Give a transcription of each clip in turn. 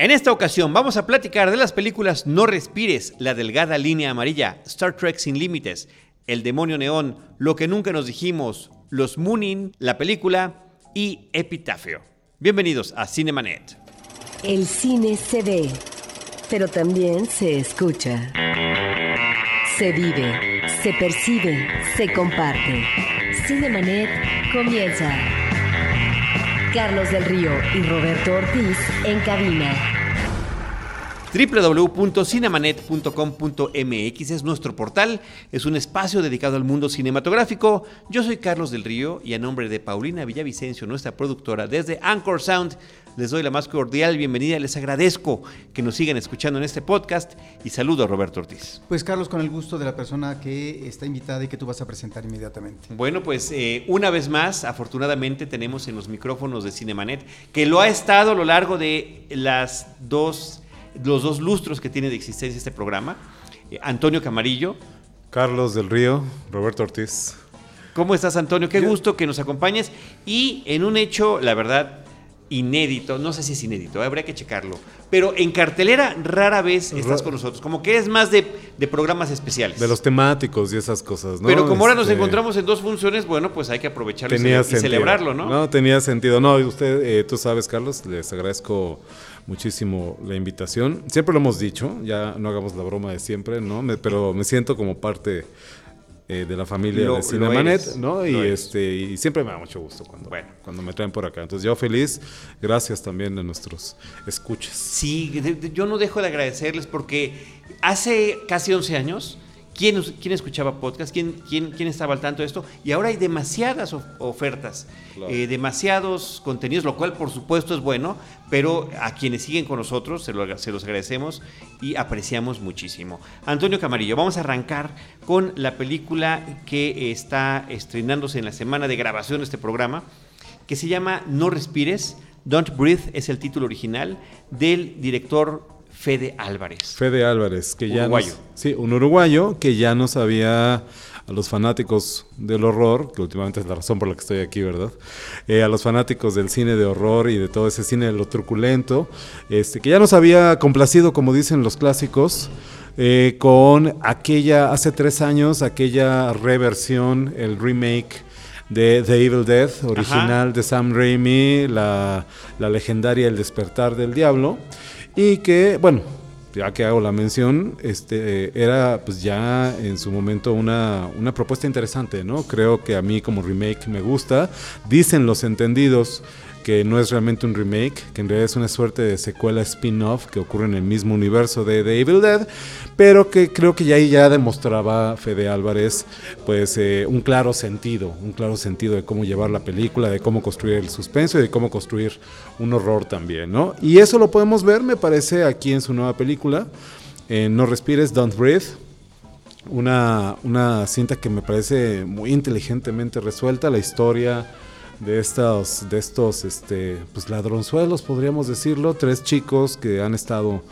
En esta ocasión vamos a platicar de las películas No Respires, La Delgada Línea Amarilla, Star Trek Sin Límites, El Demonio Neón, Lo que Nunca Nos Dijimos, Los Moonin, la película y Epitafio. Bienvenidos a Cinemanet. El cine se ve, pero también se escucha. Se vive, se percibe, se comparte. Cinemanet comienza. Carlos del Río y Roberto Ortiz en cabina www.cinemanet.com.mx es nuestro portal, es un espacio dedicado al mundo cinematográfico. Yo soy Carlos del Río y a nombre de Paulina Villavicencio, nuestra productora desde Anchor Sound, les doy la más cordial bienvenida les agradezco que nos sigan escuchando en este podcast y saludo a Roberto Ortiz. Pues Carlos, con el gusto de la persona que está invitada y que tú vas a presentar inmediatamente. Bueno, pues eh, una vez más, afortunadamente tenemos en los micrófonos de Cinemanet, que lo ha estado a lo largo de las dos, los dos lustros que tiene de existencia este programa, eh, Antonio Camarillo. Carlos del Río, Roberto Ortiz. ¿Cómo estás, Antonio? Qué gusto que nos acompañes. Y en un hecho, la verdad, inédito, no sé si es inédito, habría que checarlo, pero en cartelera rara vez estás con nosotros, como que es más de, programas especiales. De los temáticos y esas cosas, ¿no? Pero como ahora nos este, encontramos en dos funciones, bueno, pues hay que aprovecharlo y, celebrarlo, ¿no? No, tenía sentido. No, usted, eh, tú sabes, Carlos, les agradezco muchísimo la invitación. Siempre lo hemos dicho, ya no hagamos la broma de siempre, ¿no? pero me siento como parte eh, de la familia de Cinemanet, ¿no? Y, este, y siempre me da mucho gusto cuando, bueno. cuando me traen por acá. Entonces yo feliz, gracias también a nuestros escuchas. Sí, yo no dejo de agradecerles porque hace casi 11 años ¿Quién, quién escuchaba podcast? ¿Quién, quién, quién estaba al tanto de esto? Y ahora hay demasiadas ofertas, eh, demasiados contenidos, lo cual por supuesto es bueno, pero a quienes siguen con nosotros se, se los agradecemos y apreciamos muchísimo. Antonio Camarillo, vamos a arrancar con la película que está estrenándose en la semana de grabación de este programa, que se llama No Respires. Don't Breathe es el título original del director Fede Álvarez. Fede Álvarez, que ya uruguayo. sí, un uruguayo que ya nos había a los fanáticos del horror, que últimamente es la razón por la que estoy aquí, ¿verdad? Eh, a los fanáticos del cine de horror y de todo ese cine de lo truculento, este, que ya nos había complacido, como dicen los clásicos, eh, con aquella, hace tres años, aquella reversión, el remake de The Evil Dead, original de Sam Raimi, la, la legendaria El despertar del diablo. Y que, bueno, ya que hago la mención, este, era pues ya en su momento una, una propuesta interesante, ¿no? Creo que a mí como remake me gusta. Dicen los entendidos que no es realmente un remake, que en realidad es una suerte de secuela spin-off que ocurre en el mismo universo de The Evil Dead, pero que creo que ya ahí ya demostraba Fede Álvarez pues eh, un claro sentido, un claro sentido de cómo llevar la película, de cómo construir el suspenso y de cómo construir un horror también, ¿no? Y eso lo podemos ver, me parece, aquí en su nueva película, No Respires, Don't Breathe, una, una cinta que me parece muy inteligentemente resuelta, la historia de estos, de estos este, pues ladronzuelos, podríamos decirlo, tres chicos que han estado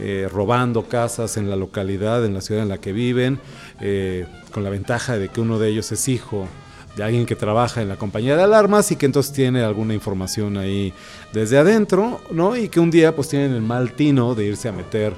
eh, robando casas en la localidad, en la ciudad en la que viven, eh, con la ventaja de que uno de ellos es hijo de alguien que trabaja en la compañía de alarmas y que entonces tiene alguna información ahí desde adentro, ¿no? Y que un día pues tienen el mal tino de irse a meter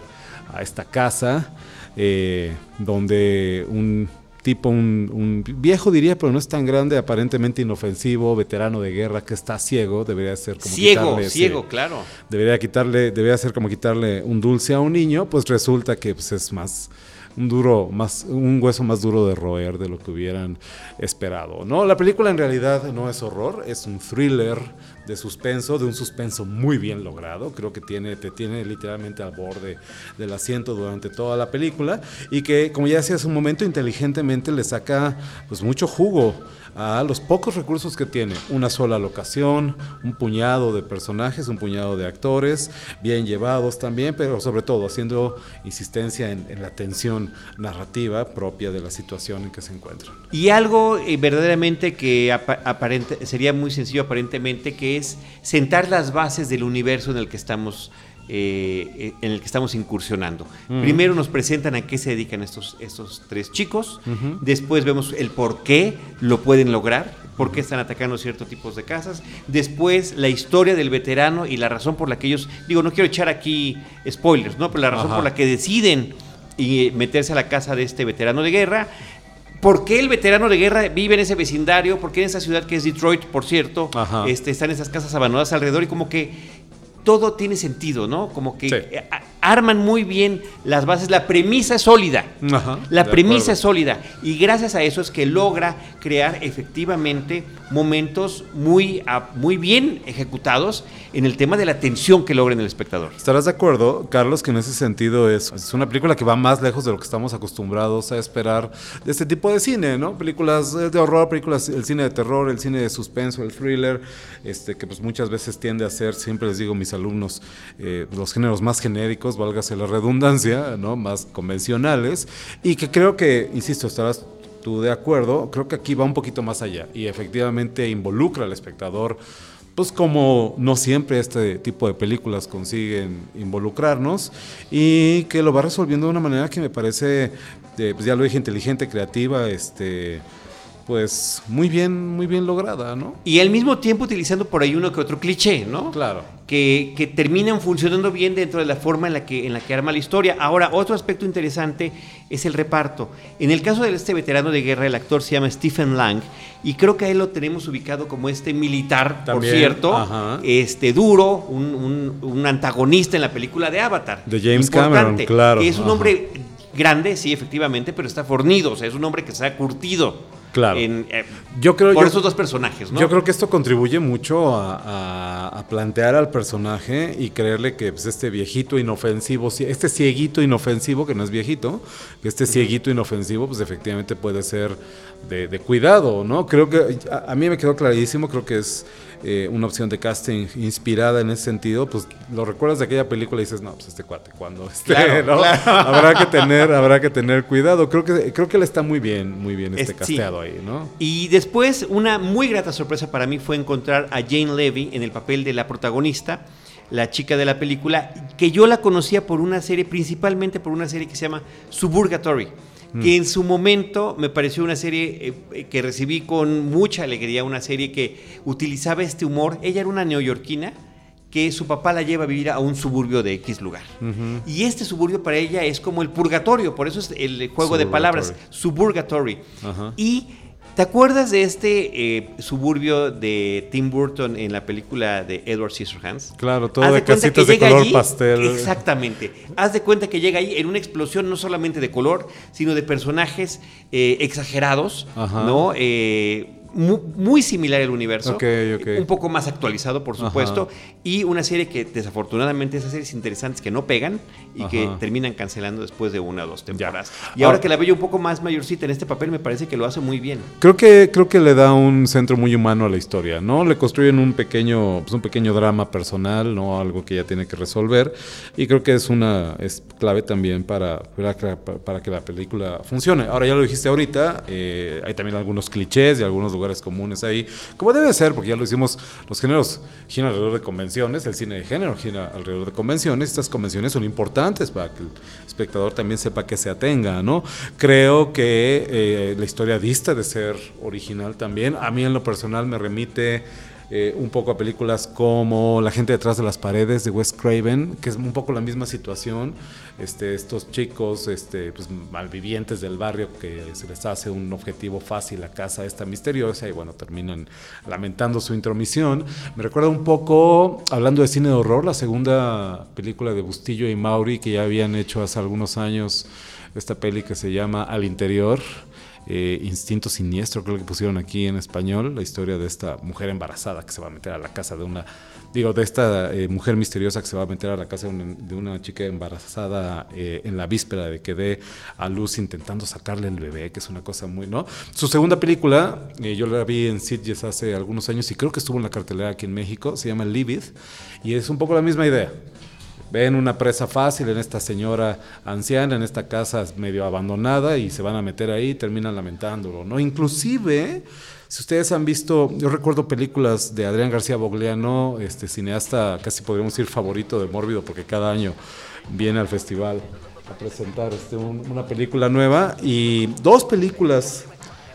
a esta casa eh, donde un tipo un, viejo diría, pero no es tan grande, aparentemente inofensivo, veterano de guerra que está ciego, debería ser como ciego, ciego, claro. Debería quitarle, debería ser como quitarle un dulce a un niño, pues resulta que pues, es más un duro, más, un hueso más duro de roer de lo que hubieran esperado. No, la película en realidad no es horror, es un thriller de suspenso, de un suspenso muy bien logrado. Creo que tiene, te tiene literalmente al borde del asiento durante toda la película y que, como ya decía hace un momento, inteligentemente le saca pues mucho jugo a los pocos recursos que tiene. Una sola locación, un puñado de personajes, un puñado de actores, bien llevados también, pero sobre todo haciendo insistencia en, la tensión narrativa propia de la situación en que se encuentran. Y algo eh, verdaderamente que sería muy sencillo aparentemente, que es sentar las bases del universo en el que estamos eh, en el que estamos incursionando. Primero nos presentan a qué se dedican estos, estos tres chicos, después vemos el por qué lo pueden lograr, por qué están atacando ciertos tipos de casas. Después, la historia del veterano y la razón por la que ellos, digo, no quiero echar aquí spoilers, ¿no? Pero la razón por la que deciden y meterse a la casa de este veterano de guerra. ¿Por qué el veterano de guerra vive en ese vecindario? ¿Por qué en esa ciudad que es Detroit, por cierto, este, están esas casas abandonadas alrededor? Y como que todo tiene sentido, ¿no? Como que arman muy bien las bases, la premisa es sólida. la premisa es sólida. Y gracias a eso es que logra crear efectivamente momentos muy, muy bien ejecutados en el tema de la tensión que logra en el espectador. ¿Estarás de acuerdo, Carlos, que en ese sentido es, es una película que va más lejos de lo que estamos acostumbrados a esperar de este tipo de cine, ¿no? Películas de horror, películas, el cine de terror, el cine de suspenso, el thriller, este, que pues muchas veces tiende a ser, siempre les digo a mis alumnos, eh, los géneros más genéricos, válgase la redundancia, ¿no? Más convencionales, y que creo que, insisto, estarás tú de acuerdo, creo que aquí va un poquito más allá y efectivamente involucra al espectador, pues como no siempre este tipo de películas consiguen involucrarnos y que lo va resolviendo de una manera que me parece, eh, pues ya lo dije, inteligente, creativa, este pues muy bien, muy bien lograda, ¿no? Y al mismo tiempo utilizando por ahí uno que otro cliché, ¿no? Claro. Que, que, terminan funcionando bien dentro de la forma en la, que, en la que arma la historia. Ahora, otro aspecto interesante es el reparto. En el caso de este veterano de guerra, el actor se llama Stephen Lang, y creo que a él lo tenemos ubicado como este militar, por cierto, este duro, un, un, antagonista en la película de Avatar. De James Cameron, claro. Que es un hombre grande, sí, efectivamente, pero está fornido, o sea, es un hombre que se ha curtido. Claro. Eh, yo creo, por esos dos personajes, ¿no? Yo creo que esto contribuye mucho a, plantear al personaje y creerle que pues, este viejito inofensivo, este cieguito inofensivo, que no es viejito, que este cieguito inofensivo, pues efectivamente puede ser de, cuidado, ¿no? Creo que a, mí me quedó clarísimo, creo que es eh, una opción de casting inspirada en ese sentido, pues lo recuerdas de aquella película y dices, no, pues este cuate, cuando esté, habrá que tener, habrá que tener cuidado. Creo que, creo que él está muy bien, muy bien este casteado ahí, ¿no? Y después, una muy grata sorpresa para mí fue encontrar a Jane Levy en el papel de la protagonista la chica de la película, que yo la conocía por una serie, principalmente por una serie que se llama Suburgatory que en su momento me pareció una serie eh, que recibí con mucha alegría, una serie que utilizaba este humor. Ella era una neoyorquina que su papá la lleva a vivir a un suburbio de X lugar. Y este suburbio para ella es como el purgatorio, por eso es el juego de palabras, suburgatory. Y ¿Te acuerdas de este eh, suburbio de Tim Burton en la película de Edward Scissorhands? Claro, todo de casitas de color pastel. Exactamente. Haz de cuenta que llega ahí en una explosión no solamente de color, sino de personajes eh, exagerados, ¿no? Eh, muy, similar al universo, un poco más actualizado, por supuesto, y una serie que desafortunadamente esas series interesantes que no pegan y que terminan cancelando después de una o dos temporadas. Y ahora, que la veo un poco más mayorcita en este papel, me parece que lo hace muy bien. Creo que creo que le da un centro muy humano a la historia, ¿no? Le construyen un pequeño pues un pequeño drama personal, no algo que ella tiene que resolver y creo que es una es clave también para para, que la película funcione. Ahora ya lo dijiste ahorita, eh, hay también algunos clichés y algunos lugares comunes ahí, como debe ser, porque ya lo hicimos, los géneros giran alrededor de convenciones, el cine de género gira alrededor de convenciones, estas convenciones son importantes para que el espectador también sepa que se atenga, ¿no? Creo que eh, la historia dista de ser original también, a mí en lo personal me remite eh, un poco a películas como La gente detrás de las paredes de Wes Craven, que es un poco la misma situación. Este, estos chicos este, pues, malvivientes del barrio que se les hace un objetivo fácil a casa esta misteriosa y bueno, terminan lamentando su intromisión. Me recuerda un poco, hablando de cine de horror, la segunda película de Bustillo y Mauri que ya habían hecho hace algunos años esta peli que se llama Al Interior eh, Instinto Siniestro, creo que pusieron aquí en español, la historia de esta mujer embarazada que se va a meter a la casa de una, digo, de esta eh, mujer misteriosa que se va a meter a la casa de una, chica embarazada eh, en la víspera de que dé a luz intentando sacarle el bebé, que es una cosa muy, ¿no? Su segunda película, yo la vi en Sitges hace algunos años y creo que estuvo en la cartelera aquí en México, se llama Livid, y es un poco la misma idea ven una presa fácil en esta señora anciana, en esta casa medio abandonada y se van a meter ahí y terminan lamentándolo, ¿no? Inclusive, si ustedes han visto, yo recuerdo películas de Adrián García Bogliano, este cineasta casi podríamos decir favorito de Mórbido porque cada año viene al festival a presentar este, una película nueva y dos películas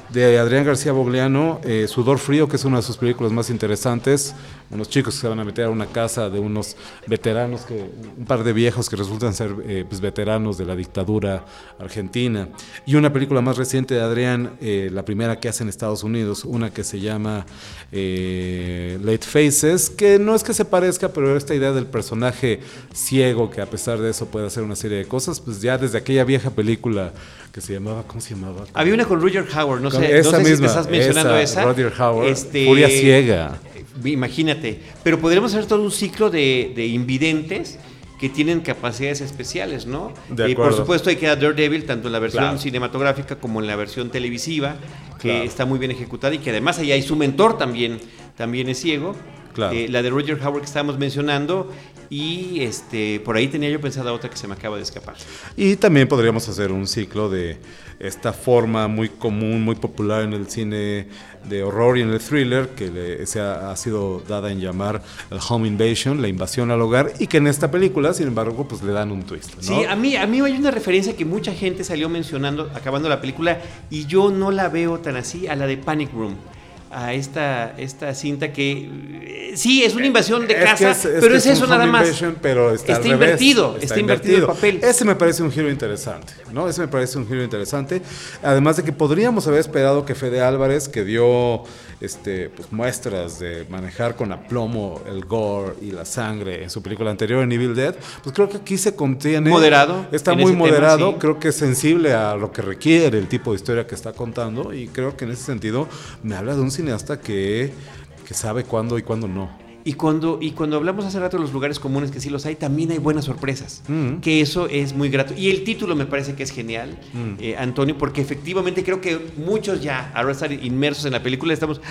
de Adrián García Bogliano, eh, Sudor Frío, que es una de sus películas más interesantes. Unos chicos que se van a meter a una casa de unos veteranos, que, un par de viejos que resultan ser eh, pues, veteranos de la dictadura argentina. Y una película más reciente de Adrián, eh, la primera que hace en Estados Unidos, una que se llama Late Faces, que no es que se parezca, pero esta idea del personaje ciego que a pesar de eso puede hacer una serie de cosas, pues ya desde aquella vieja película que se llamaba, ¿cómo se llamaba? Había una con Roger Howard, no sé, esa misma, si estás mencionando esa. Roger Howard, este, Furia Ciega. Imagínate, pero podríamos hacer todo un ciclo de, de invidentes que tienen capacidades especiales, ¿no? De y por supuesto hay que a Daredevil, tanto en la versión cinematográfica como en la versión televisiva, que está muy bien ejecutada y que además ahí hay su mentor también, también es ciego. Eh, la de Roger Howard que estábamos mencionando y este por ahí tenía yo pensada otra que se me acaba de escapar. Y también podríamos hacer un ciclo de esta forma muy común, muy popular en el cine de horror y en el thriller, que se ha, sido dada en llamar el home invasion, la invasión al hogar, y que en esta película, sin embargo, pues le dan un twist. Sí, a mí, a mí hay una referencia que mucha gente salió mencionando acabando la película y yo no la veo tan así, a la de Panic Room a esta, esta cinta que eh, sí es una invasión de casa, pero es, eso nada más. Pero está, invertido, está, invertido, el papel. Ese me parece un giro interesante, ¿no? Ese me parece un giro interesante. Además de que podríamos haber esperado que Fede Álvarez, que dio este, pues, muestras de manejar con aplomo el gore y la sangre en su película anterior, en Evil Dead, pues creo que aquí se contiene. Moderado. Está muy moderado, creo que es sensible a lo que requiere el tipo de historia que está contando y creo que en ese sentido me habla de un cineasta que, que sabe cuándo y cuándo no. Y cuando, y cuando hablamos hace rato de los lugares comunes que sí los hay, también hay buenas sorpresas. Mm. Que eso es muy grato. Y el título me parece que es genial, mm. eh, Antonio, porque efectivamente creo que muchos ya, ahora estar inmersos en la película, estamos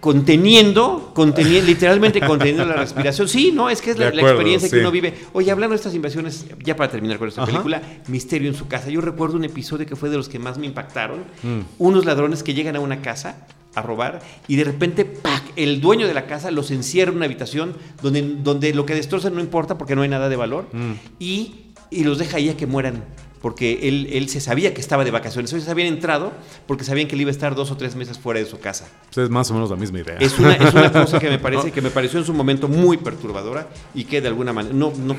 conteniendo, conteniendo, literalmente conteniendo la respiración. Sí, no, es que es la, experiencia que uno vive. Oye, hablando de estas invasiones, ya para terminar con esta película, Misterio en su casa. Yo recuerdo un episodio que fue de los que más me impactaron. Mm. Unos ladrones que llegan a una casa a robar y de repente ¡pac! el dueño de la casa los encierra en una habitación donde, donde lo que destrozan no importa porque no hay nada de valor mm. y, y, los deja ahí a que mueran porque él, él se sabía que estaba de vacaciones. Ellos habían entrado porque sabían que él iba a estar dos o tres meses fuera de su casa. es más o menos la misma idea. Es una, es una cosa que me parece que me pareció en su momento muy perturbadora y que de alguna manera, no, no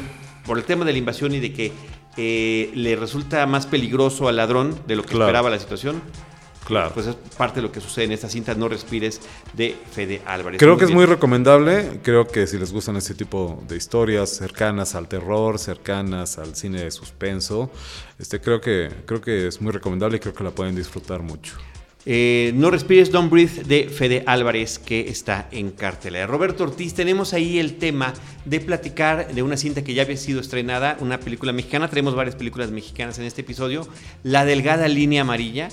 por el tema de la invasión y de que eh, le resulta más peligroso al ladrón de lo que esperaba la situación, Claro. Pues es parte de lo que sucede en esta cinta No Respires de Fede Álvarez. Creo que es muy recomendable. Creo que si les gustan este tipo de historias cercanas al terror, cercanas al cine de suspenso, este, creo, que, creo que es muy recomendable y creo que la pueden disfrutar mucho. Eh, no Respires, Don't Breathe de Fede Álvarez, que está en cartelera. Roberto Ortiz, tenemos ahí el tema de platicar de una cinta que ya había sido estrenada, una película mexicana. Tenemos varias películas mexicanas en este episodio. La Delgada Línea Amarilla,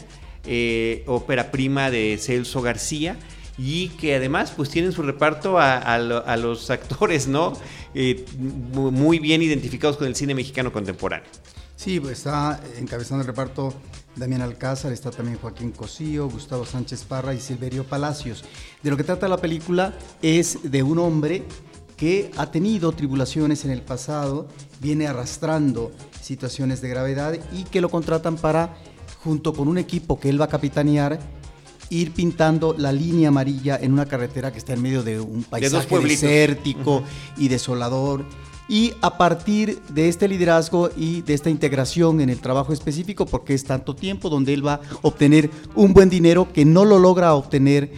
eh, ópera prima de Celso García y que además pues tienen su reparto a, los actores, ¿no? Eh, muy bien identificados con el cine mexicano contemporáneo. Sí, pues está encabezando el reparto Damián Alcázar, está también Joaquín Cosío, Gustavo Sánchez Parra y Silverio Palacios. De lo que trata la película es de un hombre que ha tenido tribulaciones en el pasado, viene arrastrando situaciones de gravedad y que lo contratan para junto con un equipo que él va a capitanear, ir pintando la línea amarilla en una carretera que está en medio de un paisaje desértico y desolador. Y a partir de este liderazgo y de esta integración en el trabajo específico, porque es tanto tiempo donde él va a obtener un buen dinero que no lo logra obtener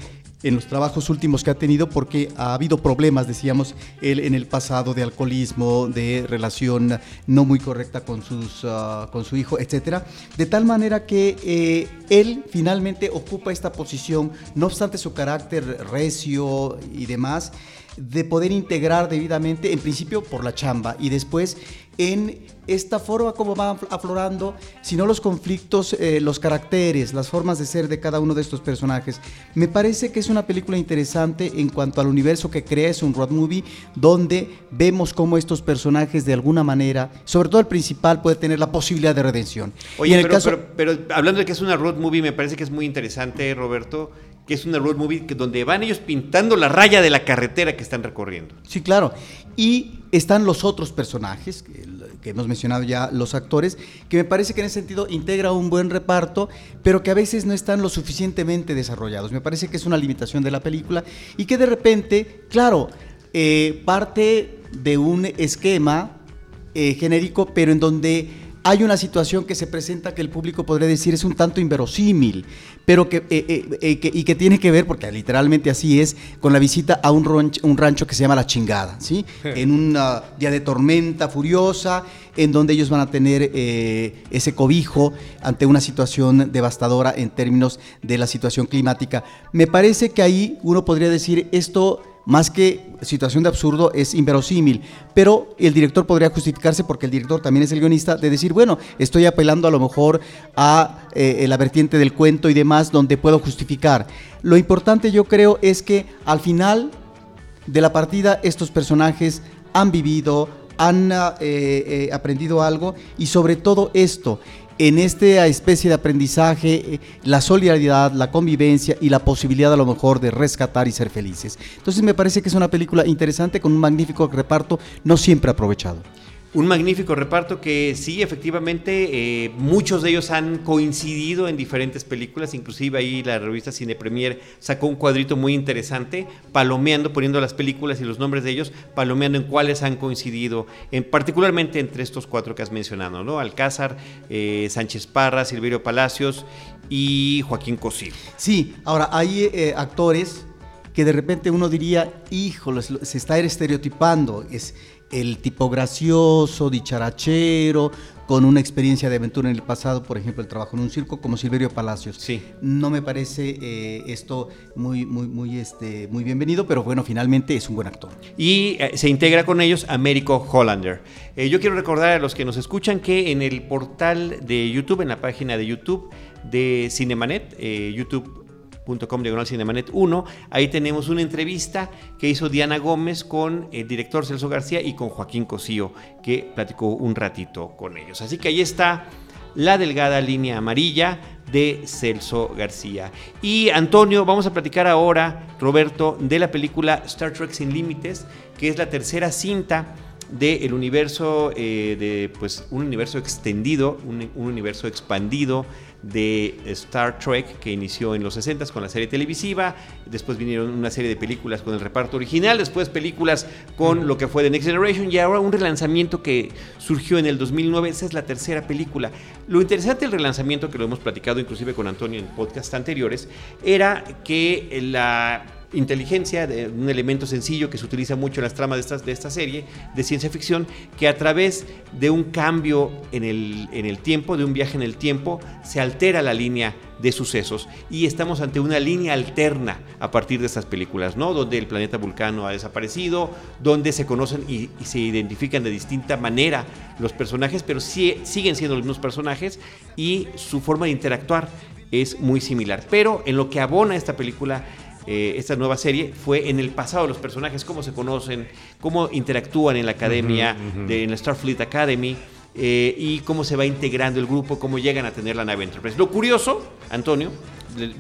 en los trabajos últimos que ha tenido porque ha habido problemas, decíamos, él en el pasado de alcoholismo, de relación no muy correcta con, sus, ah, con su hijo, etcétera, de tal manera que eh, él finalmente ocupa esta posición, no obstante su carácter recio y demás, de poder integrar debidamente, en principio por la chamba y después en esta forma como va aflorando, sino los conflictos, eh, los caracteres, las formas de ser de cada uno de estos personajes. Me parece que es una película interesante en cuanto al universo que crea, es un road movie donde vemos cómo estos personajes de alguna manera, sobre todo el principal, puede tener la posibilidad de redención. Oye, pero, pero hablando de que es una road movie, me parece que es muy interesante, Roberto, que es una road movie que donde van ellos pintando la raya de la carretera que están recorriendo. Sí, claro. Y están los otros personajes, que, hemos mencionado ya los actores, que me parece que en ese sentido integra un buen reparto, pero que a veces no están lo suficientemente desarrollados. Me parece que es una limitación de la película y que de repente, claro, eh, parte de un esquema eh, genérico, pero en donde hay una situación que se presenta que el público podría decir es un tanto inverosímil, pero que, y que tiene que ver, porque literalmente así es, con la visita a un rancho, un rancho que se llama La Chingada, ¿sí? en un día de tormenta furiosa, en donde ellos van a tener ese cobijo ante una situación devastadora en términos de la situación climática. Me parece que ahí uno podría decir esto más que situación de absurdo, es inverosímil. Pero el director podría justificarse, porque el director también es el guionista, de decir, bueno, estoy apelando a lo mejor a eh, la vertiente del cuento y demás, donde puedo justificar. Lo importante yo creo es que al final de la partida estos personajes han vivido, han eh, eh, aprendido algo y sobre todo esto, en esta especie de aprendizaje eh, la solidaridad, la convivencia y la posibilidad a lo mejor de rescatar y ser felices. Entonces me parece que es una película interesante con un magnífico reparto no siempre aprovechado. Un magnífico reparto que sí, efectivamente, eh, muchos de ellos han coincidido en diferentes películas, inclusive ahí la revista Cine Premier sacó un cuadrito muy interesante, palomeando, poniendo las películas y los nombres de ellos, palomeando en cuáles han coincidido, en, particularmente entre estos cuatro que has mencionado, ¿no? Alcázar, eh, Sánchez Parra, Silverio Palacios y Joaquín Cosío. Sí, ahora hay eh, actores que de repente uno diría, híjole, se está estereotipando, es el tipo gracioso, dicharachero, con una experiencia de aventura en el pasado, por ejemplo, el trabajo en un circo, como Silverio Palacios. Sí. No me parece eh, esto muy, muy, muy, este, muy bienvenido, pero bueno, finalmente es un buen actor. Y eh, se integra con ellos Américo Hollander. Eh, yo quiero recordar a los que nos escuchan que en el portal de YouTube, en la página de YouTube de Cinemanet, YouTube diagonal Cinemanet 1. Ahí tenemos una entrevista que hizo Diana Gómez con el director Celso García y con Joaquín Cosío, que platicó un ratito con ellos. Así que ahí está la delgada línea amarilla de Celso García. Y Antonio, vamos a platicar ahora, Roberto, de la película Star Trek Sin Límites, que es la tercera cinta del universo, eh, de pues un universo extendido, un universo expandido de Star Trek que inició en los 60 con la serie televisiva, después vinieron una serie de películas con el reparto original, después películas con lo que fue The Next Generation y ahora un relanzamiento que surgió en el 2009, esa es la tercera película. Lo interesante del relanzamiento, que lo hemos platicado inclusive con Antonio en podcasts anteriores, era que la inteligencia, un elemento sencillo que se utiliza mucho en las tramas de esta, de esta serie de ciencia ficción, que a través de un cambio en el, en el tiempo, de un viaje en el tiempo, se altera la línea de sucesos y estamos ante una línea alterna a partir de estas películas, ¿no? Donde el planeta Vulcano ha desaparecido, donde se conocen y, se identifican de distinta manera los personajes, pero siguen siendo los mismos personajes y su forma de interactuar es muy similar. Pero en lo que abona esta película eh, esta nueva serie fue en el pasado de los personajes, cómo se conocen, cómo interactúan en la academia, De, en la Starfleet Academy. Eh, y cómo se va integrando el grupo, cómo llegan a tener la nave Enterprise. Lo curioso, Antonio,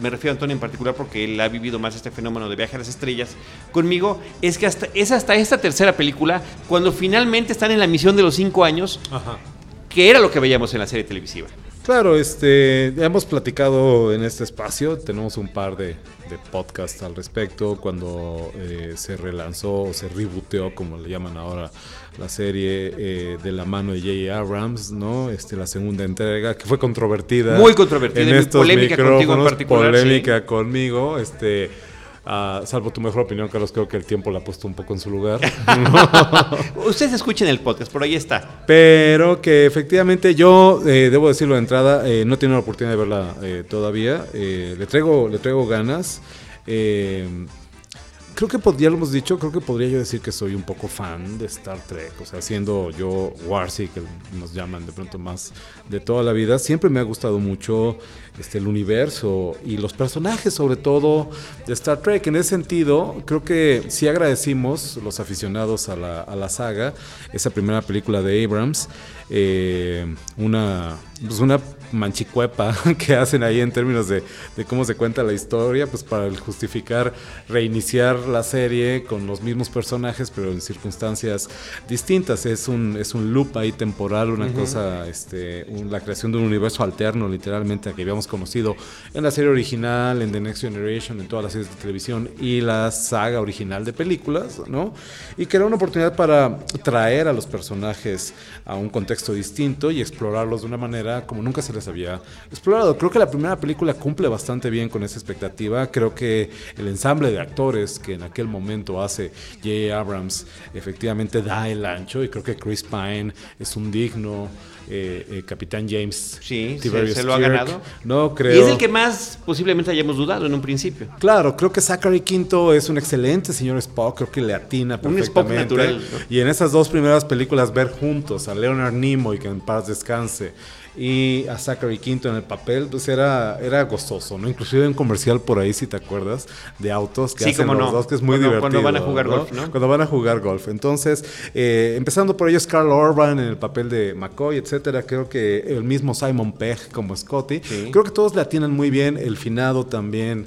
me refiero a Antonio en particular porque él ha vivido más este fenómeno de viaje a las estrellas conmigo, es que hasta, es hasta esta tercera película, cuando finalmente están en la misión de los cinco años, que era lo que veíamos en la serie televisiva. Claro, este, hemos platicado en este espacio, tenemos un par de, podcasts al respecto, cuando eh, se relanzó o se rebooteó, como le llaman ahora, la serie eh, de la mano de J.A. Abrams, ¿no? Este, la segunda entrega, que fue controvertida. Muy controvertida, en polémica contigo en particular. Polémica conmigo, este Ah, salvo tu mejor opinión, Carlos, creo que el tiempo la ha puesto un poco en su lugar. Ustedes escuchen el podcast, por ahí está. Pero que efectivamente yo, eh, debo decirlo de entrada, eh, no he tenido la oportunidad de verla eh, todavía. le, traigo, le traigo ganas creo que ya lo hemos dicho, creo que podría yo decir que soy un poco fan de Star Trek, o sea, siendo yo Warsi, que nos llaman de pronto más de toda la vida, siempre me ha gustado mucho este, el universo y los personajes sobre todo de Star Trek. En ese sentido, creo que sí agradecimos los aficionados a la, a la saga, esa primera película de Abrams, eh, una, pues una manchicuepa que hacen ahí en términos de, cómo se cuenta la historia, pues para justificar reiniciar la serie con los mismos personajes, pero en circunstancias distintas. Es un, es un loop ahí temporal, una cosa, este, la creación de un universo alterno, literalmente, que habíamos conocido en la serie original, en The Next Generation, en todas las series de televisión y la saga original de películas, ¿no? Y que era una oportunidad para traer a los personajes a un contexto distinto y explorarlos de una manera como nunca se les había explorado. Creo que la primera película cumple bastante bien con esa expectativa. Creo que el ensamble de actores que en aquel momento hace J. Abrams efectivamente da el ancho y creo que Chris Pine es un digno eh, eh, Capitán James. Sí, se, lo ha ganado. No creo. Y es el que más posiblemente hayamos dudado en un principio. Claro, creo que Zachary Quinto es un excelente señor Spock, creo que le atina perfectamente. Un Spock natural. Y en esas dos primeras películas ver juntos a Leonard Nimoy, que en paz descanse, y a Zachary Quinto en el papel, pues era, era gozoso, ¿no? Inclusive un comercial por ahí, si te acuerdas, de autos que hacen los dos, que es muy divertido. Cuando van a jugar golf, ¿no? Cuando van a jugar golf. Entonces, eh, empezando por ellos, Carl Orban en el papel de McCoy, etcétera. Creo que el mismo Simon Pegg como Scotty. Creo que todos le atinan muy bien. El finado también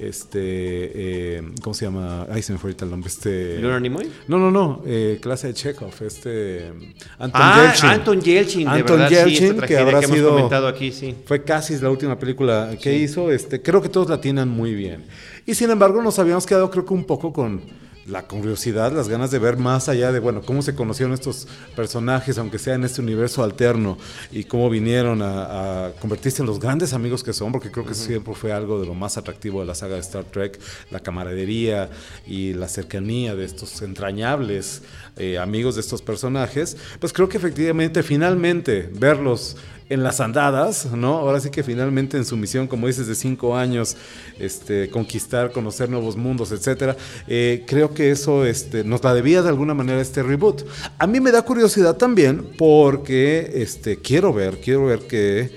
este, eh, ¿cómo se llama? Ay, se me fue ahorita el nombre. Este, ¿Leonard Nimoy? No, no, no, eh, clase de Chekhov, este, Anton ah, Yelchin. Anton Yelchin, de Anton verdad, Yelchin, que habrá que sido, comentado aquí, sí. fue casi la última película que hizo, este, creo que todos la tienen muy bien. Y sin embargo nos habíamos quedado creo que un poco con la curiosidad, las ganas de ver más allá de, bueno, cómo se conocieron estos personajes, aunque sea en este universo alterno, y cómo vinieron a, convertirse en los grandes amigos que son, porque creo que siempre fue algo de lo más atractivo de la saga de Star Trek, la camaradería y la cercanía de estos entrañables eh, amigos de estos personajes, pues creo que efectivamente, finalmente, verlos en las andadas, ¿no? Ahora sí que finalmente en su misión, como dices, de cinco años, este, conquistar, conocer nuevos mundos, etcétera, eh, creo que eso este, nos la debía de alguna manera este reboot. A mí me da curiosidad también porque este, quiero ver, quiero ver que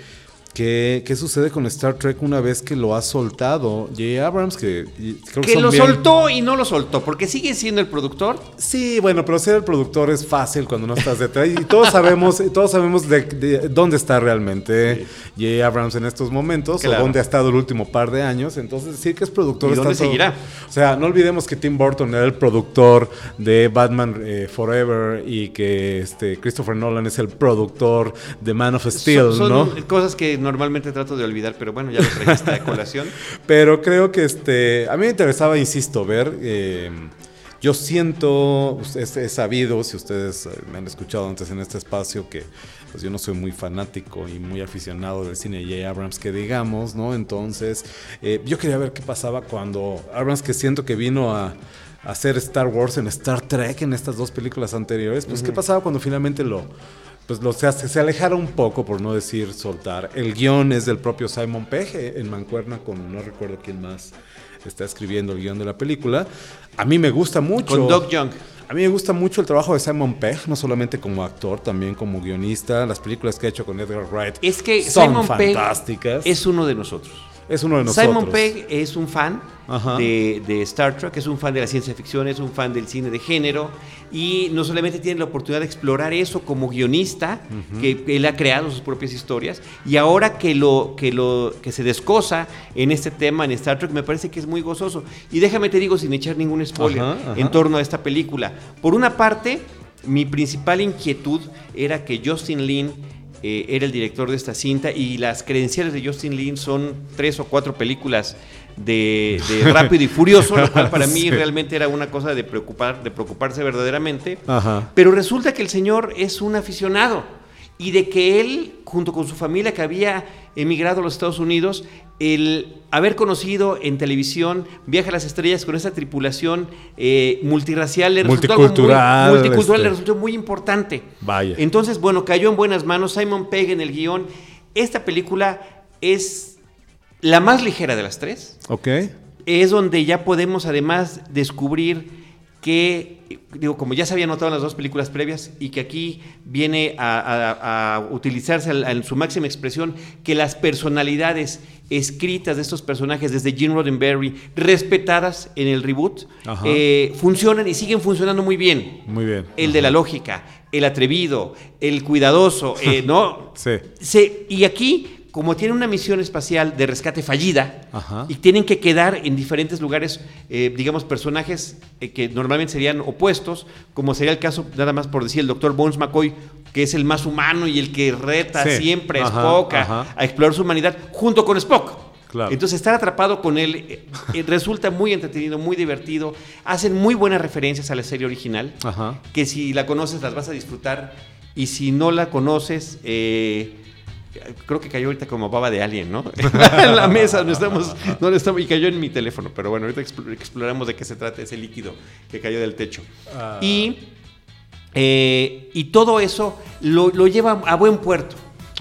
¿Qué, sucede con Star Trek una vez que lo ha soltado J. Abrams? Que, creo que, lo soltó y no lo soltó, porque sigue siendo el productor. Sí, bueno, pero ser el productor es fácil cuando no estás detrás. y todos sabemos, todos sabemos de, dónde está realmente J. Abrams en estos momentos, o dónde ha estado el último par de años. Entonces, sí que es productor. ¿Y dónde seguirá? O sea, no olvidemos que Tim Burton era el productor de Batman eh, Forever y que este, Christopher Nolan es el productor de Man of Steel, son, ¿no? Cosas que normalmente trato de olvidar, pero bueno, ya lo trajiste de colación. pero creo que este, a mí me interesaba, insisto, ver... Eh, yo siento, he sabido, si ustedes eh, me han escuchado antes en este espacio, que pues yo no soy muy fanático y muy aficionado del cine de J. Abrams, que digamos, ¿no? Entonces, eh, yo quería ver qué pasaba cuando Abrams, que siento que vino a, hacer Star Wars en Star Trek en estas dos películas anteriores, pues qué pasaba cuando finalmente lo pues lo, se, se alejara un poco, por no decir soltar. El guion es del propio Simon Pegg, eh, en Mancuerna, con no recuerdo quién más está escribiendo el guion de la película. A mí me gusta mucho. Con Doug Young. A mí me gusta mucho el trabajo de Simon Pegg, no solamente como actor, también como guionista. Las películas que ha hecho con Edgar Wright es que son Simon fantásticas. Pegg es uno de nosotros. Es uno de nosotros. Simon Pegg es un fan de, Star Trek, es un fan de la ciencia ficción, es un fan del cine de género y no solamente tiene la oportunidad de explorar eso como guionista, que él ha creado sus propias historias y ahora que lo que lo que se descosa en este tema en Star Trek me parece que es muy gozoso. Y déjame te digo sin echar ningún spoiler en torno a esta película. Por una parte, mi principal inquietud era que Justin Lin eh, era el director de esta cinta y las credenciales de Justin Lin son tres o cuatro películas de, Rápido y Furioso, lo cual para mí realmente era una cosa de, preocupar, de preocuparse verdaderamente. Pero resulta que el señor es un aficionado y de que él, junto con su familia que había emigrado a los Estados Unidos, el haber conocido en televisión Viaja a las Estrellas con esa tripulación eh, multirracial, le resultó multicultural, muy, multicultural le este. resultó muy importante. Vaya. Entonces, bueno, cayó en buenas manos. Simon Pegg en el guion. Esta película es la más ligera de las tres. Ok. Es donde ya podemos además descubrir que, digo, como ya se había notado en las dos películas previas, y que aquí viene a, utilizarse en su máxima expresión, que las personalidades escritas de estos personajes desde Gene Roddenberry, respetadas en el reboot, eh, funcionan y siguen funcionando muy bien. Muy bien. El de la lógica, el atrevido, el cuidadoso, eh, ¿no? sí. Se, y aquí como tienen una misión espacial de rescate fallida y tienen que quedar en diferentes lugares, eh, digamos, personajes eh, que normalmente serían opuestos, como sería el caso, nada más por decir, el doctor Bones McCoy, que es el más humano y el que reta siempre a Spock a, explorar su humanidad, junto con Spock. Entonces estar atrapado con él eh, resulta muy entretenido, muy divertido. Hacen muy buenas referencias a la serie original, que si la conoces las vas a disfrutar. Y si no la conoces, eh, creo que cayó ahorita como baba de alguien, ¿no? en la mesa, no estamos, no estamos, y cayó en mi teléfono, pero bueno, ahorita exploramos de qué se trata ese líquido que cayó del techo. Ah. Y, eh, y todo eso lo, lleva a buen puerto,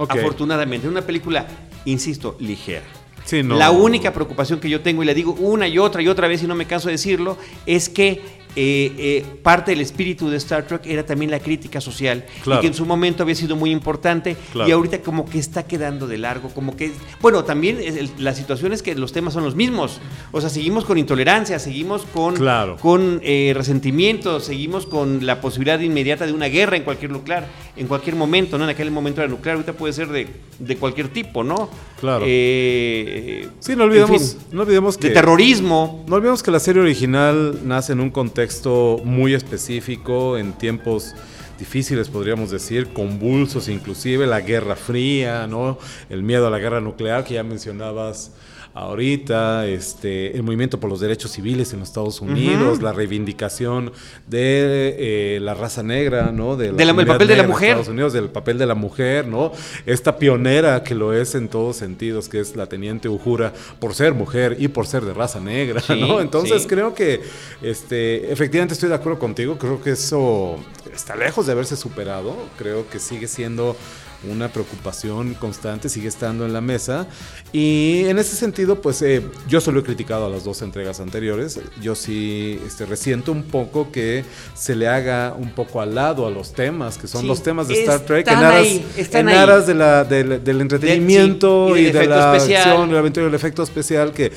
afortunadamente. Una película, insisto, ligera. La única preocupación que yo tengo, y le digo una y otra y otra vez y no me canso de decirlo, es que eh, eh, parte del espíritu de Star Trek era también la crítica social y que en su momento había sido muy importante y ahorita como que está quedando de largo, como que, bueno, también la situación es que los temas son los mismos, o sea, seguimos con intolerancia, seguimos con, con eh, resentimiento, seguimos con la posibilidad inmediata de una guerra en cualquier nuclear, en cualquier momento, ¿no? En aquel momento era nuclear, ahorita puede ser de, de cualquier tipo, ¿no? Claro. sí, no olvidemos, no olvidemos que... De terrorismo. No olvidemos que la serie original nace en un contexto contexto muy específico, en tiempos difíciles, podríamos decir, convulsos inclusive, la Guerra Fría, ¿no? El miedo a la guerra nuclear que ya mencionabas ahorita, este, el movimiento por los derechos civiles en los Estados Unidos, la reivindicación de eh, la raza negra, ¿no? De el papel de la mujer. Estados Unidos, del papel de la mujer, ¿no? Esta pionera que lo es en todos sentidos, que es la teniente Ujura, por ser mujer y por ser de raza negra, ¿no? Entonces creo que, este, efectivamente estoy de acuerdo contigo, creo que eso está lejos de haberse superado, creo que sigue siendo una preocupación constante, sigue estando en la mesa. Y en ese sentido, pues eh, yo solo he criticado a las dos entregas anteriores. Yo sí este, resiento un poco que se le haga un poco al lado a los temas, que son los temas de Star Trek, en aras, en aras de la, del entretenimiento y, de, la acción, el aventura, el efecto especial que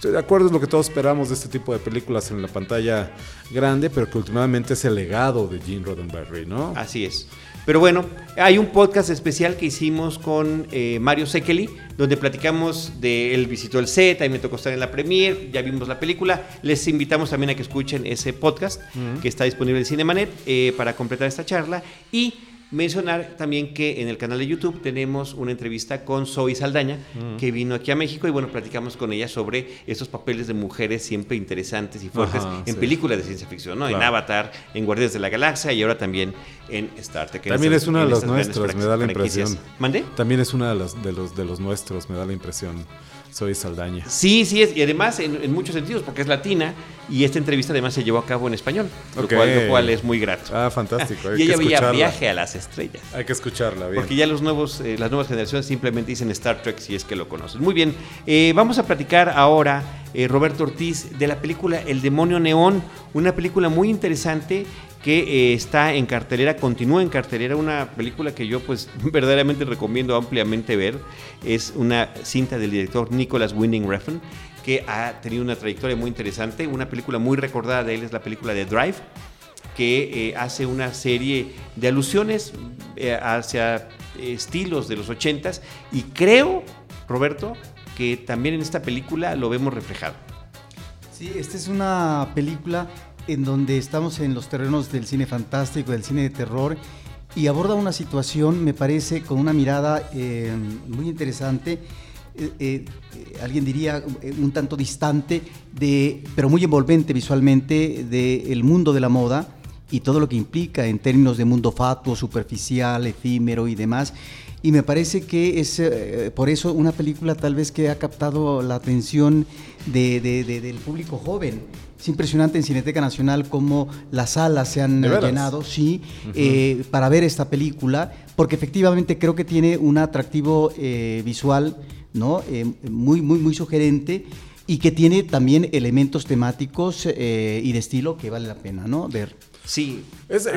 Estoy de acuerdo, es lo que todos esperamos de este tipo de películas en la pantalla grande, pero que últimamente es el legado de Gene Roddenberry, ¿no? Así es. Pero bueno, hay un podcast especial que hicimos con eh, Mario Sekeli, donde platicamos de él visitó el set, ahí me tocó estar en la premiere, ya vimos la película. Les invitamos también a que escuchen ese podcast que está disponible en Cinemanet eh, para completar esta charla. Y Mencionar también que en el canal de YouTube tenemos una entrevista con Zoe Saldaña, mm. que vino aquí a México y bueno, platicamos con ella sobre estos papeles de mujeres siempre interesantes y fuertes en películas de ciencia ficción, ¿no? En Avatar, en Guardias de la Galaxia y ahora también en Star Trek. También es una de las nuestras, me da la impresión. ¿Mande? También es una de, las, de, los, de los nuestros, me da la impresión. Soy Saldaña. Sí, sí, es, y además en, muchos sentidos, porque es latina y esta entrevista además se llevó a cabo en español, lo, cual, es muy grato. Ah, fantástico. y ella veía Viaje a las Estrellas. Hay que escucharla, bien. Porque ya los nuevos, eh, las nuevas generaciones simplemente dicen Star Trek si es que lo conocen. Muy bien, eh, vamos a platicar ahora, eh, Roberto Ortiz, de la película El Demonio Neón, una película muy interesante que eh, está en cartelera, continúa en cartelera, una película que yo pues verdaderamente recomiendo ampliamente ver. Es una cinta del director Nicholas Winding Refn, que ha tenido una trayectoria muy interesante. Una película muy recordada de él es la película de Drive, que eh, hace una serie de alusiones eh, hacia estilos de los ochentas y creo, Roberto, que también en esta película lo vemos reflejado. Sí, esta es una película en donde estamos en los terrenos del cine fantástico, del cine de terror, y aborda una situación, me parece, con una mirada eh, muy interesante. Eh, eh, alguien diría un tanto distante, de, pero muy envolvente visualmente del mundo de la moda y todo lo que implica en términos de mundo fatuo, superficial, efímero y demás. Y me parece que es por eso una película tal vez que ha captado la atención del público joven es impresionante en Cineteca Nacional cómo las salas se han llenado, sí, eh, para ver esta película, porque efectivamente creo que tiene un atractivo eh, visual, ¿no? Eh, muy, muy, muy sugerente y que tiene también elementos temáticos y de estilo que vale la pena, ¿no? Ver. Sí.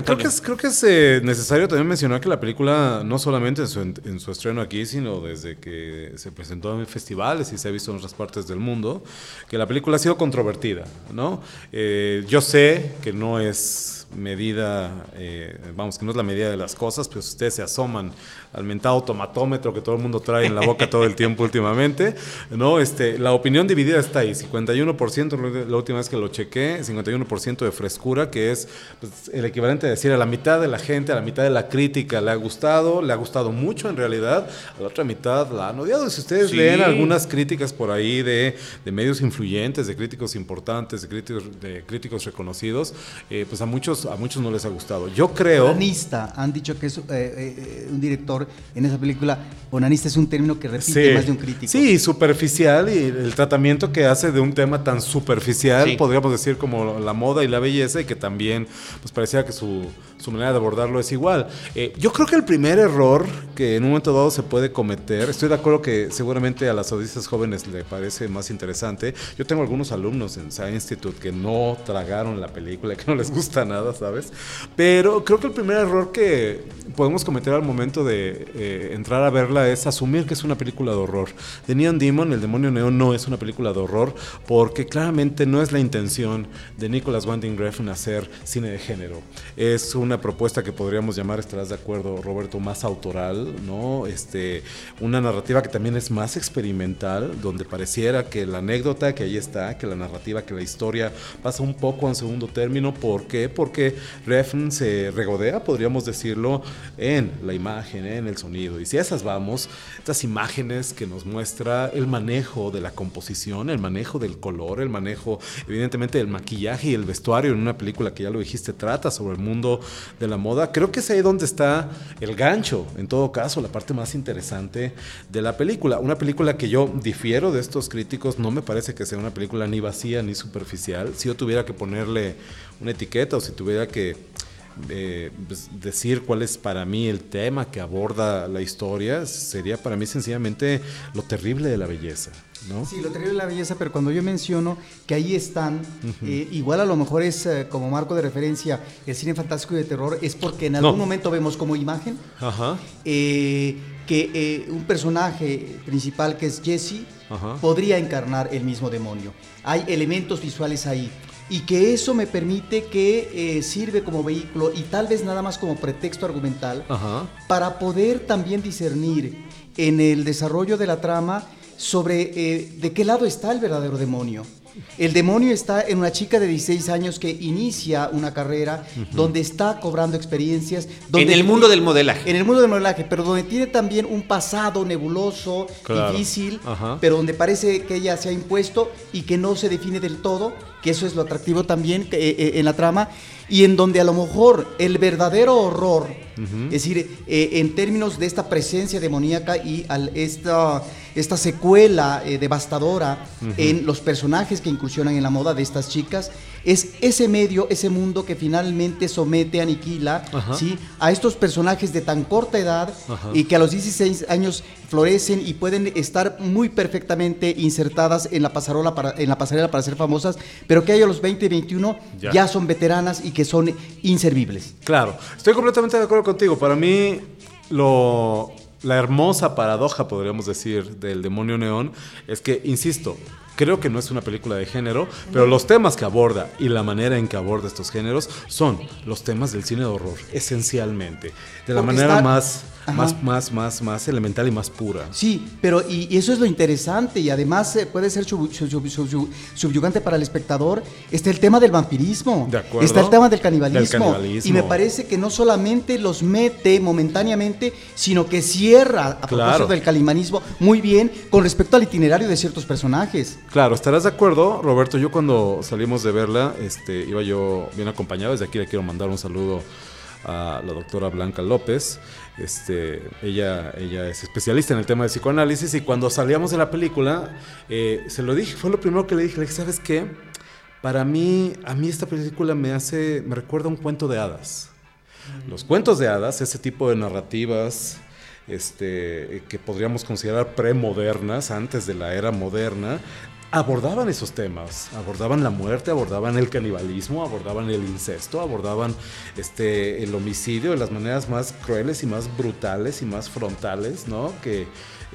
Creo, que es, creo que es eh, necesario también mencionar que la película, no solamente en su, en su, estreno aquí, sino desde que se presentó en festivales y se ha visto en otras partes del mundo, que la película ha sido controvertida, ¿no? Eh, yo sé que no es medida, eh, vamos, que no es la medida de las cosas, pues ustedes se asoman al mentado tomatómetro que todo el mundo trae en la boca todo el tiempo últimamente, ¿no? Este, la opinión dividida está ahí, 51% la última vez que lo chequé, 51% de frescura, que es pues, el equivalente a decir a la mitad de la gente, a la mitad de la crítica le ha gustado, le ha gustado mucho en realidad, a la otra mitad la han odiado. Si ustedes leen algunas críticas por ahí de, de, medios influyentes, de críticos importantes, de críticos, de críticos reconocidos, eh, pues a muchos, a muchos no les ha gustado. Yo creo... Onanista, han dicho que es eh, eh, un director en esa película, onanista es un término que repite más de un crítico. Sí, superficial y el tratamiento que hace de un tema tan superficial, podríamos decir como la moda y la belleza, y que también pues parecía su manera de abordarlo es igual. Eh, yo creo que el primer error que en un momento dado se puede cometer, estoy de acuerdo que seguramente a las audiencias jóvenes le parece más interesante. Yo tengo algunos alumnos en Science Institute que no tragaron la película, que no les gusta nada, ¿sabes? Pero creo que el primer error que podemos cometer al momento de eh, entrar a verla es asumir que es una película de horror. The Neon Demon, el demonio neón, no es una película de horror porque claramente no es la intención de Nicholas Winding Refn hacer cine de género. Es una propuesta que podríamos llamar, estarás de acuerdo, Roberto, más autoral, ¿no? Este, una narrativa que también es más experimental, donde pareciera que la anécdota que ahí está, que la narrativa, que la historia pasa un poco en segundo término. ¿Por qué? Porque Refn se regodea, podríamos decirlo, en la imagen, en el sonido. Y si a esas vamos, estas imágenes que nos muestra el manejo de la composición, el manejo del color, el manejo, evidentemente, del maquillaje y el vestuario en una película que ya lo dijiste, trata sobre el mundo de la moda. Creo que es ahí donde está el gancho, en todo caso, la parte más interesante de la película. Una película que yo difiero de estos críticos, no me parece que sea una película ni vacía ni superficial. Si yo tuviera que ponerle una etiqueta o si tuviera que eh, pues, decir cuál es para mí el tema que aborda la historia, sería para mí sencillamente lo terrible de la belleza. ¿No? Sí, lo terrible de la belleza, pero cuando yo menciono que ahí están, eh, igual a lo mejor es eh, como marco de referencia el cine fantástico y de terror, es porque en algún momento vemos como imagen que un personaje principal que es Jesse podría encarnar el mismo demonio. Hay elementos visuales ahí. Y que eso me permite que eh, sirve como vehículo y tal vez nada más como pretexto argumental para poder también discernir en el desarrollo de la trama sobre eh, de qué lado está el verdadero demonio. El demonio está en una chica de 16 años que inicia una carrera donde está cobrando experiencias. en el mundo del modelaje. En el mundo del modelaje, pero donde tiene también un pasado nebuloso, difícil, pero donde parece que ella se ha impuesto y que no se define del todo, que eso es lo atractivo también eh, eh, en la trama, y en donde a lo mejor el verdadero horror, es decir, eh, en términos de esta presencia demoníaca y al, esta esta secuela eh, devastadora en los personajes que incursionan en la moda de estas chicas, es ese medio, ese mundo que finalmente somete, aniquila ¿sí? a estos personajes de tan corta edad y que a los 16 años florecen y pueden estar muy perfectamente insertadas en la, pasarela para, en la pasarela para ser famosas, pero que a los 20 y 21 ya. ya son veteranas y que son inservibles. Claro, estoy completamente de acuerdo contigo. Para mí, lo la hermosa paradoja, podríamos decir, del demonio neón es que, insisto, creo que no es una película de género, pero los temas que aborda y la manera en que aborda estos géneros son los temas del cine de horror, esencialmente, de la manera más más, más, más, más elemental y más pura. Sí, pero y, eso es lo interesante y además eh, puede ser subyugante para el espectador. Está el tema del vampirismo, de acuerdo. está el tema del canibalismo, Y me parece que no solamente los mete momentáneamente, sino que cierra a propósito del calimanismo muy bien con respecto al itinerario de ciertos personajes. Claro, estarás de acuerdo, Roberto. Yo cuando salimos de verla, este, iba yo bien acompañado. Desde aquí le quiero mandar un saludo a la doctora Blanca López. Este, ella, ella es especialista en el tema de psicoanálisis y cuando salíamos de la película, eh, se lo dije, fue lo primero que le dije, le dije, ¿sabes qué? Para mí, a mí esta película me hace, me recuerda un cuento de hadas. Los cuentos de hadas, ese tipo de narrativas este, que podríamos considerar premodernas, antes de la era moderna, abordaban esos temas, abordaban la muerte, abordaban el canibalismo, abordaban el incesto, abordaban este, el homicidio de las maneras más crueles y más brutales y más frontales, ¿no? Que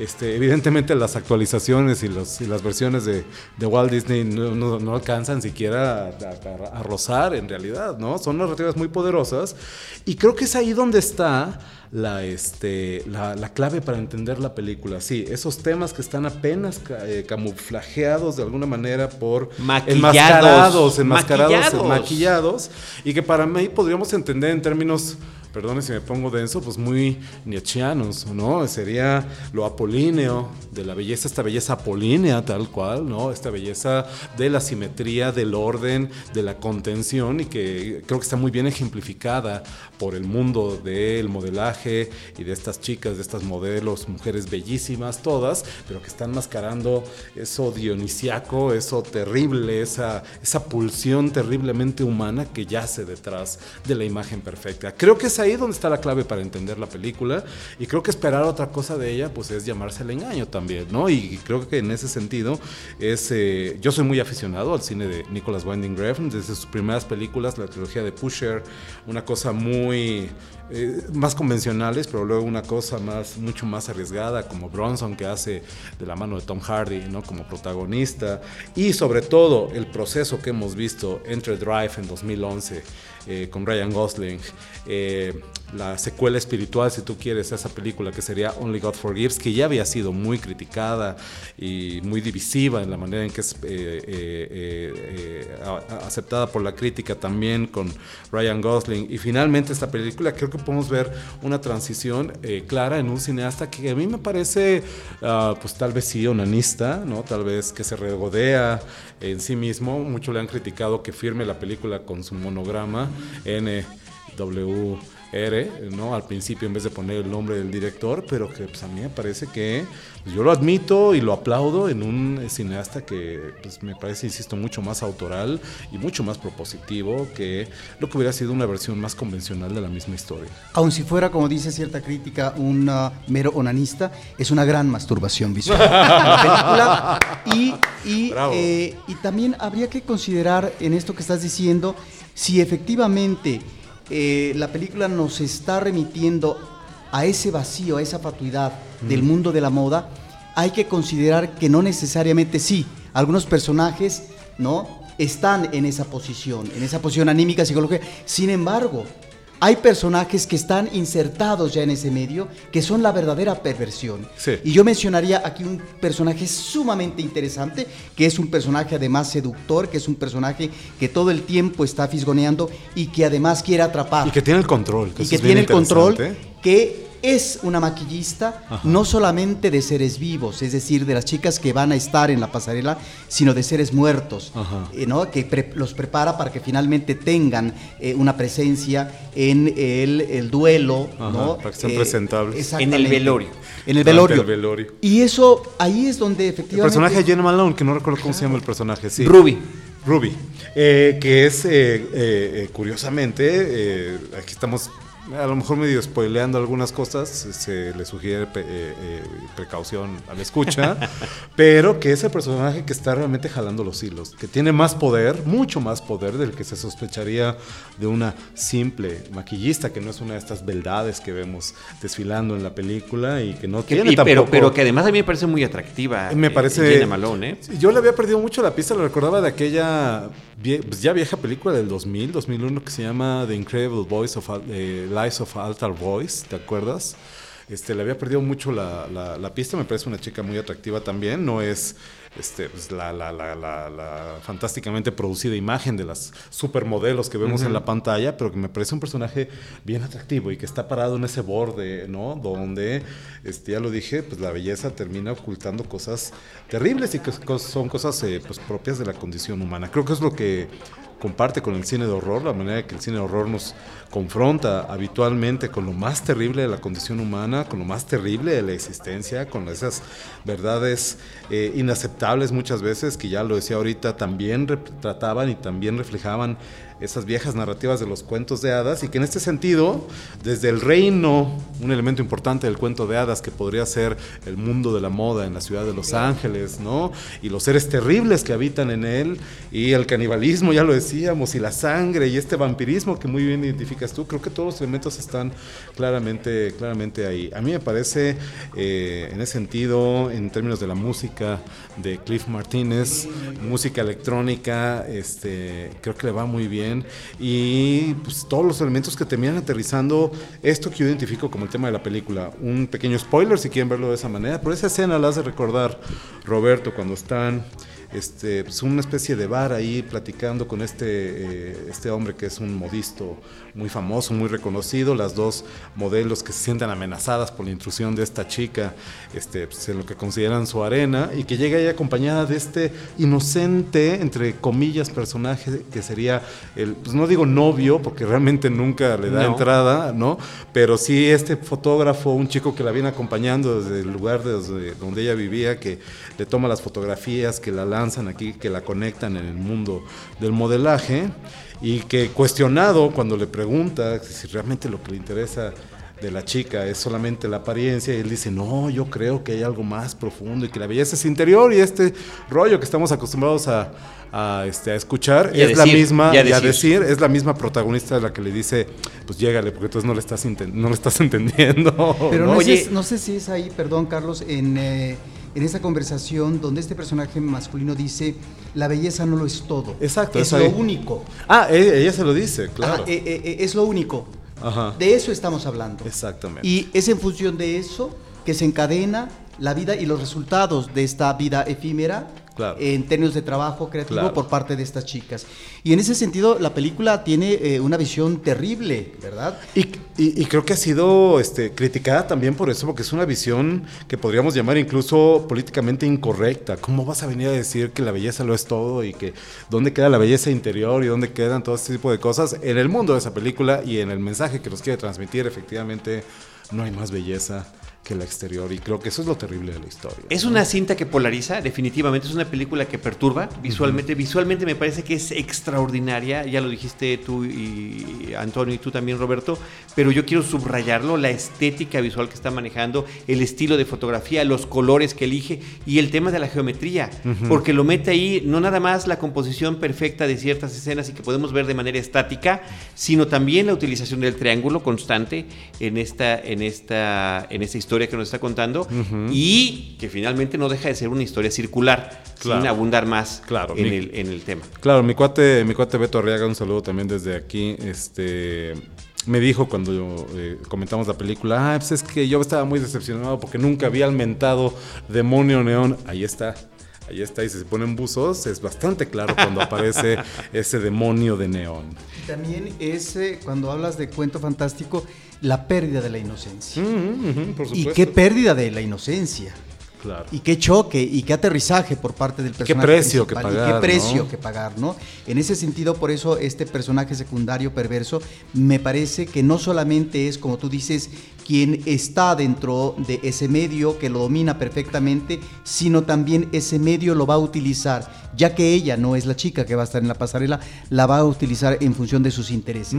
este, evidentemente las actualizaciones y, los, y las versiones de, de Walt Disney no, no, alcanzan siquiera a, a, rozar en realidad, ¿no? Son narrativas muy poderosas y creo que es ahí donde está la, este, la, la, clave para entender la película. Sí, esos temas que están apenas eh, camuflajeados de alguna manera por maquillados, enmascarados, enmascarados, maquillados. maquillados, y que para mí podríamos entender en términos perdone si me pongo denso, pues muy nietzscheanos, ¿no? Sería lo apolíneo de la belleza, esta belleza apolínea tal cual, ¿no? Esta belleza de la simetría, del orden, de la contención y que creo que está muy bien ejemplificada por el mundo del modelaje y de estas chicas, de estas modelos, mujeres bellísimas todas, pero que están mascarando eso dionisiaco, eso terrible, esa, esa pulsión terriblemente humana que yace detrás de la imagen perfecta. Creo que es ahí donde está la clave para entender la película y creo que esperar otra cosa de ella pues es llamarse el engaño también, ¿no? Y creo que en ese sentido es, eh, yo soy muy aficionado al cine de Nicholas Winding Refn, desde sus primeras películas, la trilogía de Pusher, una cosa muy eh, más convencionales, pero luego una cosa más, mucho más arriesgada, como Bronson, que hace de la mano de Tom Hardy, ¿no? Como protagonista. Y sobre todo el proceso que hemos visto entre Drive en 2011 eh, con Ryan Gosling, eh, la secuela espiritual, si tú quieres, a esa película que sería Only God Forgives, que ya había sido muy criticada y muy divisiva en la manera en que es aceptada por la crítica también con Ryan Gosling. Y finalmente esta película creo que podemos ver una transición eh, clara en un cineasta que a mí me parece, uh, pues tal vez sí, onanista, ¿no? Tal vez que se regodea en sí mismo. Muchos le han criticado que firme la película con su monograma NW R, ¿no? Al principio en vez de poner el nombre del director, pero que pues, a mí me parece que pues, yo lo admito y lo aplaudo en un cineasta que pues, me parece, insisto, mucho más autoral y mucho más propositivo que lo que hubiera sido una versión más convencional de la misma historia. Aun si fuera, como dice cierta crítica, un uh, mero onanista, es una gran masturbación visual. la película y, y, eh, y también habría que considerar en esto que estás diciendo si efectivamente eh, la película nos está remitiendo a ese vacío, a esa fatuidad del mundo de la moda, hay que considerar que no necesariamente sí, algunos personajes, ¿no? Están en esa posición, en esa posición anímica, psicológica. Sin embargo, hay personajes que están insertados ya en ese medio que son la verdadera perversión. Y yo mencionaría aquí un personaje sumamente interesante, que es un personaje además seductor, que es un personaje que todo el tiempo está fisgoneando y que además quiere atrapar. Y que tiene el control. y que tiene el control, que es una maquillista no solamente de seres vivos, es decir, de las chicas que van a estar en la pasarela, sino de seres muertos, eh, ¿no? que los prepara para que finalmente tengan eh, una presencia en el, duelo, ¿no? para que estén eh, presentables. En el velorio. En el velorio. Y eso, ahí es donde efectivamente... El personaje de Jenna Malone, que no recuerdo cómo se llama el personaje, sí. Ruby. Ruby, que es, curiosamente, aquí estamos a lo mejor medio spoileando algunas cosas, se le sugiere eh, eh, precaución a la escucha, pero que es el personaje que está realmente jalando los hilos, que tiene más poder, mucho más poder del que se sospecharía de una simple maquillista, que no es una de estas beldades que vemos desfilando en la película y que no tiene tampoco... Pero, pero que además a mí me parece muy atractiva. Me parece... Eh, Malone, ¿eh? Yo le había perdido mucho la pista, lo recordaba de aquella pues ya vieja película del 2000, 2001 que se llama The Incredible Voice of eh, Lies of Altar Voice, ¿te acuerdas? Este, le había perdido mucho la, la, pista, me parece una chica muy atractiva también, no es este, pues, la, la, fantásticamente producida imagen de las supermodelos que vemos en la pantalla, pero que me parece un personaje bien atractivo y que está parado en ese borde, ¿no? Donde, este, ya lo dije, pues la belleza termina ocultando cosas terribles y que son cosas eh, pues, propias de la condición humana. Creo que es lo que comparte con el cine de horror, la manera que el cine de horror nos confronta habitualmente con lo más terrible de la condición humana, con lo más terrible de la existencia, con esas verdades eh, inaceptables muchas veces, que ya lo decía ahorita, también retrataban y también reflejaban esas viejas narrativas de los cuentos de hadas y que en este sentido, desde el reino, un elemento importante del cuento de hadas que podría ser el mundo de la moda en la ciudad de Los Ángeles, ¿no? Y los seres terribles que habitan en él y el canibalismo, ya lo decíamos, y la sangre y este vampirismo que muy bien identificas tú, creo que todos los elementos están claramente, claramente ahí. A mí me parece, eh, en ese sentido, en términos de la música de Cliff Martínez, música electrónica, este, creo que le va muy bien y pues, todos los elementos que terminan aterrizando esto que yo identifico como el tema de la película. Un pequeño spoiler si quieren verlo de esa manera, pero esa escena la hace recordar Roberto cuando están este, pues una especie de bar ahí platicando con este, eh, este hombre que es un modisto muy famoso, muy reconocido, las dos modelos que se sienten amenazadas por la intrusión de esta chica este, pues, en lo que consideran su arena y que llega ahí acompañada de este inocente, entre comillas, personaje que sería el, pues no digo novio, porque realmente nunca le da entrada, ¿no? Pero sí este fotógrafo, un chico que la viene acompañando desde el lugar desde donde ella vivía, que le toma las fotografías, que la lanzan aquí, que la conectan en el mundo del modelaje y que cuestionado cuando le pregunta si realmente lo que le interesa de la chica es solamente la apariencia y él dice, no, yo creo que hay algo más profundo y que la belleza es interior y este rollo que estamos acostumbrados a, a, este, a escuchar es la misma, y a, decir. es la misma protagonista de la que le dice, pues llégale, porque entonces no le estás, no le estás entendiendo. Pero no, Oye, no sé si es ahí, perdón Carlos, en... Eh, en esa conversación donde este personaje masculino dice, la belleza no lo es todo. Exacto. Es lo único. Ah, e, ella se lo dice, claro. Eh, eh, es lo único. Ajá. De eso estamos hablando. Exactamente. Y es en función de eso que se encadena la vida y los resultados de esta vida efímera en términos de trabajo creativo por parte de estas chicas. Y en ese sentido, la película tiene eh, una visión terrible, ¿verdad? Y, creo que ha sido este, criticada también por eso, porque es una visión que podríamos llamar incluso políticamente incorrecta. ¿Cómo vas a venir a decir que la belleza lo es todo y que dónde queda la belleza interior y dónde quedan todo este tipo de cosas? En el mundo de esa película y en el mensaje que nos quiere transmitir, efectivamente, no hay más belleza que la exterior. Y creo que eso es lo terrible de la historia. Es una cinta que polariza, definitivamente. Es una película que perturba visualmente. Visualmente me parece que es extraordinaria. Ya lo dijiste tú y Antonio y tú también, Roberto. Pero yo quiero subrayarlo, la estética visual que está manejando, el estilo de fotografía, los colores que elige y el tema de la geometría. Porque lo mete ahí no nada más la composición perfecta de ciertas escenas y que podemos ver de manera estática, sino también la utilización del triángulo constante en esta, en esta, en esta historia que nos está contando y que finalmente no deja de ser una historia circular, sin abundar más claro, en, el, en el tema. Claro, mi cuate, mi cuate Beto Arriaga, un saludo también desde aquí, este me dijo cuando eh, comentamos la película, ah, pues es que yo estaba muy decepcionado porque nunca había almentado demonio neón. Ahí está. Ahí está, y si se ponen buzos, es bastante claro cuando aparece ese demonio de neón. También ese, cuando hablas de cuento fantástico, la pérdida de la inocencia. y qué pérdida de la inocencia. Claro. Y qué choque y qué aterrizaje por parte del personaje. Qué precio que pagar. Y qué precio que pagar, ¿no? En ese sentido, por eso este personaje secundario perverso me parece que no solamente es, como tú dices, quien está dentro de ese medio, que lo domina perfectamente, sino también ese medio lo va a utilizar, ya que ella no es la chica que va a estar en la pasarela, la va a utilizar en función de sus intereses.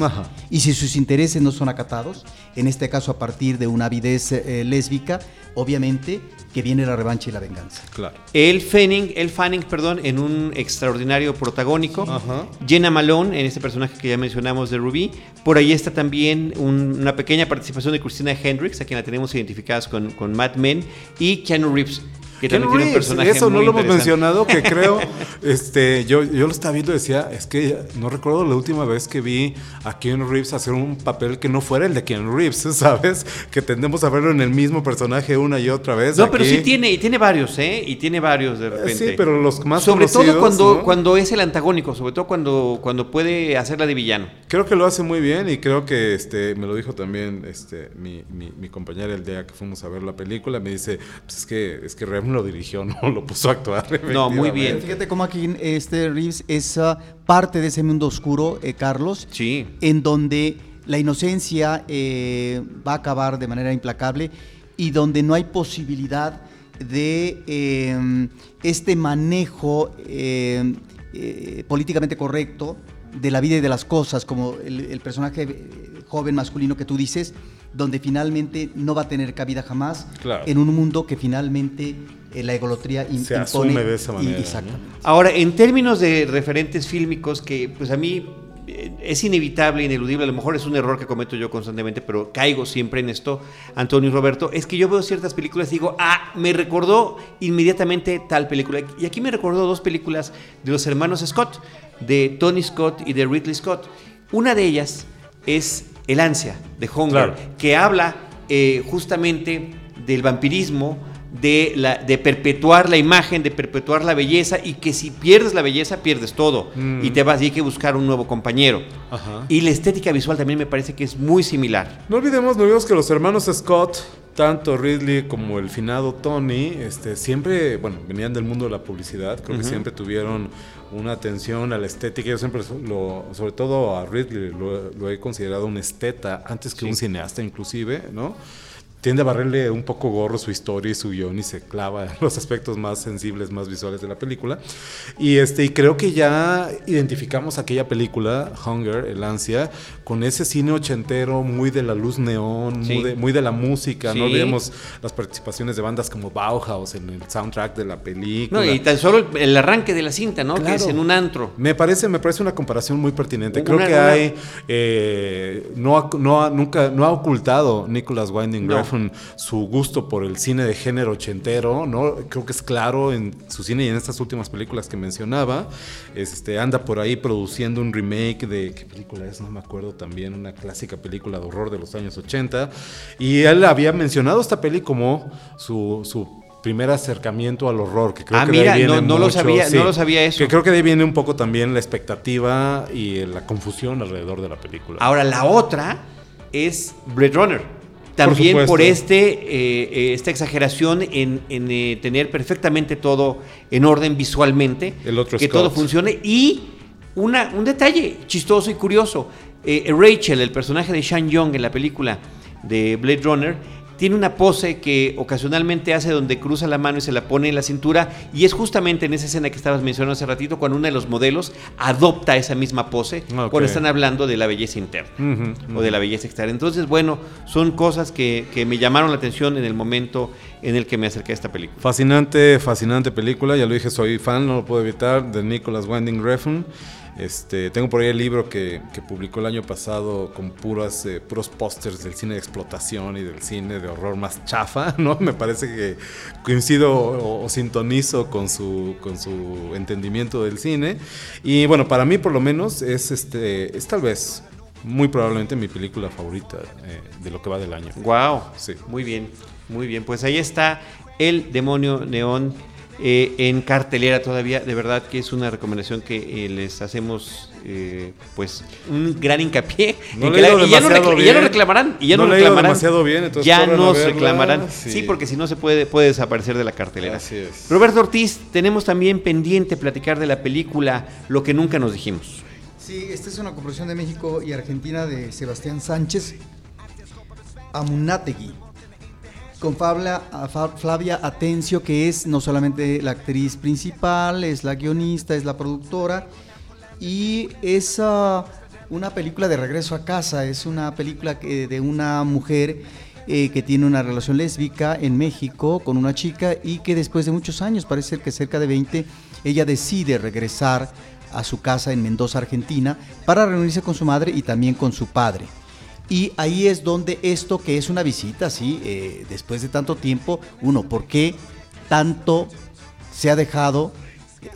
Y si sus intereses no son acatados, en este caso a partir de una avidez eh, lésbica, obviamente que viene la revancha y la venganza. Claro. El Fanning, el Fanning, perdón, en un extraordinario protagónico. Jenna Malone, en este personaje que ya mencionamos de Ruby. Por ahí está también una pequeña participación de Christina Hendricks, a quien la tenemos identificadas con, con Mad Men, y Keanu Reeves que también tiene un personaje Eso no lo hemos mencionado, que creo, este, yo, yo lo estaba viendo y decía, es que no recuerdo la última vez que vi a Keanu Reeves hacer un papel que no fuera el de Keanu Reeves, ¿sabes? Que tendemos a verlo en el mismo personaje una y otra vez. No, pero sí tiene, y tiene varios, ¿eh? Y tiene varios de eh, repente. Sí, pero los más Sobre todo cuando, cuando es el antagónico, sobre todo cuando, cuando puede hacerla de villano. Creo que lo hace muy bien y creo que, este, me lo dijo también este, mi, mi, mi compañera el día que fuimos a ver la película, me dice, pues es que, es que realmente lo dirigió, no lo puso a actuar. No, muy bien. Fíjate cómo aquí este Reeves es parte de ese mundo oscuro, eh, Carlos. Sí. En donde la inocencia eh, va a acabar de manera implacable y donde no hay posibilidad de em, este manejo em, eh, políticamente correcto de la vida y de las cosas, como el, personaje eh, joven masculino que tú dices, donde finalmente no va a tener cabida jamás en un mundo que finalmente la egolotría Se impone. de esa manera. Ahora, en términos de referentes fílmicos que pues a mí eh, es inevitable, ineludible, a lo mejor es un error que cometo yo constantemente, pero caigo siempre en esto, Antonio y Roberto, es que yo veo ciertas películas y digo, ah, me recordó inmediatamente tal película. Y aquí me recordó dos películas de los hermanos Scott, de Tony Scott y de Ridley Scott. Una de ellas es El ansia, de Hunger, que habla eh, justamente del vampirismo, de, la, de perpetuar la imagen, de perpetuar la belleza y que si pierdes la belleza pierdes todo mm. y te vas y hay que buscar un nuevo compañero. Y la estética visual también me parece que es muy similar. No olvidemos, no olvidemos que los hermanos Scott, tanto Ridley como el finado Tony, este, siempre, bueno, venían del mundo de la publicidad, creo que siempre tuvieron una atención a la estética. Yo siempre, lo, sobre todo a Ridley, lo, he considerado un esteta antes que un cineasta inclusive, ¿no? Tiende a barrerle un poco gorro su historia y su guion y se clava en los aspectos más sensibles, más visuales de la película. Y, este, y creo que ya identificamos aquella película, Hunger, El Ansia, con ese cine ochentero muy de la luz neón, muy, de, la música. No olvidemos las participaciones de bandas como Bauhaus en el soundtrack de la película. No, y tan solo el, arranque de la cinta, ¿no? Que es en un antro. Me parece, me parece una comparación muy pertinente. Creo que hay, eh, no, no, nunca, no ha ocultado Nicholas Winding su gusto por el cine de género ochentero, ¿no? Creo que es claro en su cine y en estas últimas películas que mencionaba. Este, anda por ahí produciendo un remake de, ¿qué película es? No me acuerdo también, una clásica película de horror de los años 80. Y él había mencionado esta peli como su, su primer acercamiento al horror, que creo ah, que mira, no, no lo sabía, no lo sabía eso. Que creo que de ahí viene un poco también la expectativa y la confusión alrededor de la película. Ahora, la otra es Blade Runner también por, este, eh, eh, esta exageración en, eh, tener perfectamente todo en orden visualmente, que todo funcione y una, un detalle chistoso y curioso. Rachel, el personaje de Sean Young en la película de Blade Runner, tiene una pose que ocasionalmente hace donde cruza la mano y se la pone en la cintura y es justamente en esa escena que estabas mencionando hace ratito cuando uno de los modelos adopta esa misma pose cuando están hablando de la belleza interna o de la belleza externa. Entonces, bueno, son cosas que, que, me llamaron la atención en el momento en el que me acerqué a esta película. Fascinante, fascinante película, ya lo dije, soy fan, no lo puedo evitar, de Nicholas Winding Refn. Este, tengo por ahí el libro que, publicó el año pasado con puras, eh, puros pósters del cine de explotación y del cine de horror más chafa, ¿no? Me parece que coincido o, sintonizo con su, con su entendimiento del cine. Y bueno, para mí por lo menos es, este, es tal vez muy probablemente mi película favorita eh, de lo que va del año. Wow, sí. Muy bien, muy bien. Pues ahí está El Demonio Neón eh, en cartelera todavía. De verdad que es una recomendación que eh, les hacemos eh, pues un gran hincapié. No y, ya no ya no reclamarán. Y ya no, reclamarán. demasiado bien, entonces ya nos reclamarán. Sí. porque si no se puede, puede desaparecer de la cartelera. Así es. Roberto Ortiz, tenemos también pendiente platicar de la película Lo que nunca nos dijimos. Sí, esta es una coproducción de México y Argentina de Sebastián Sánchez. Amunategui con Flavia Atencio, que es no solamente la actriz principal, es la guionista, es la productora, y es ah, una película de regreso a casa, es una película de una mujer eh, que tiene una relación lésbica en México con una chica y que después de muchos años, parece que cerca de 20, ella decide regresar a su casa en Mendoza, Argentina, para reunirse con su madre y también con su padre. Y ahí es donde esto que es una visita, ¿sí? Eh, después de tanto tiempo, uno, ¿por qué tanto se ha dejado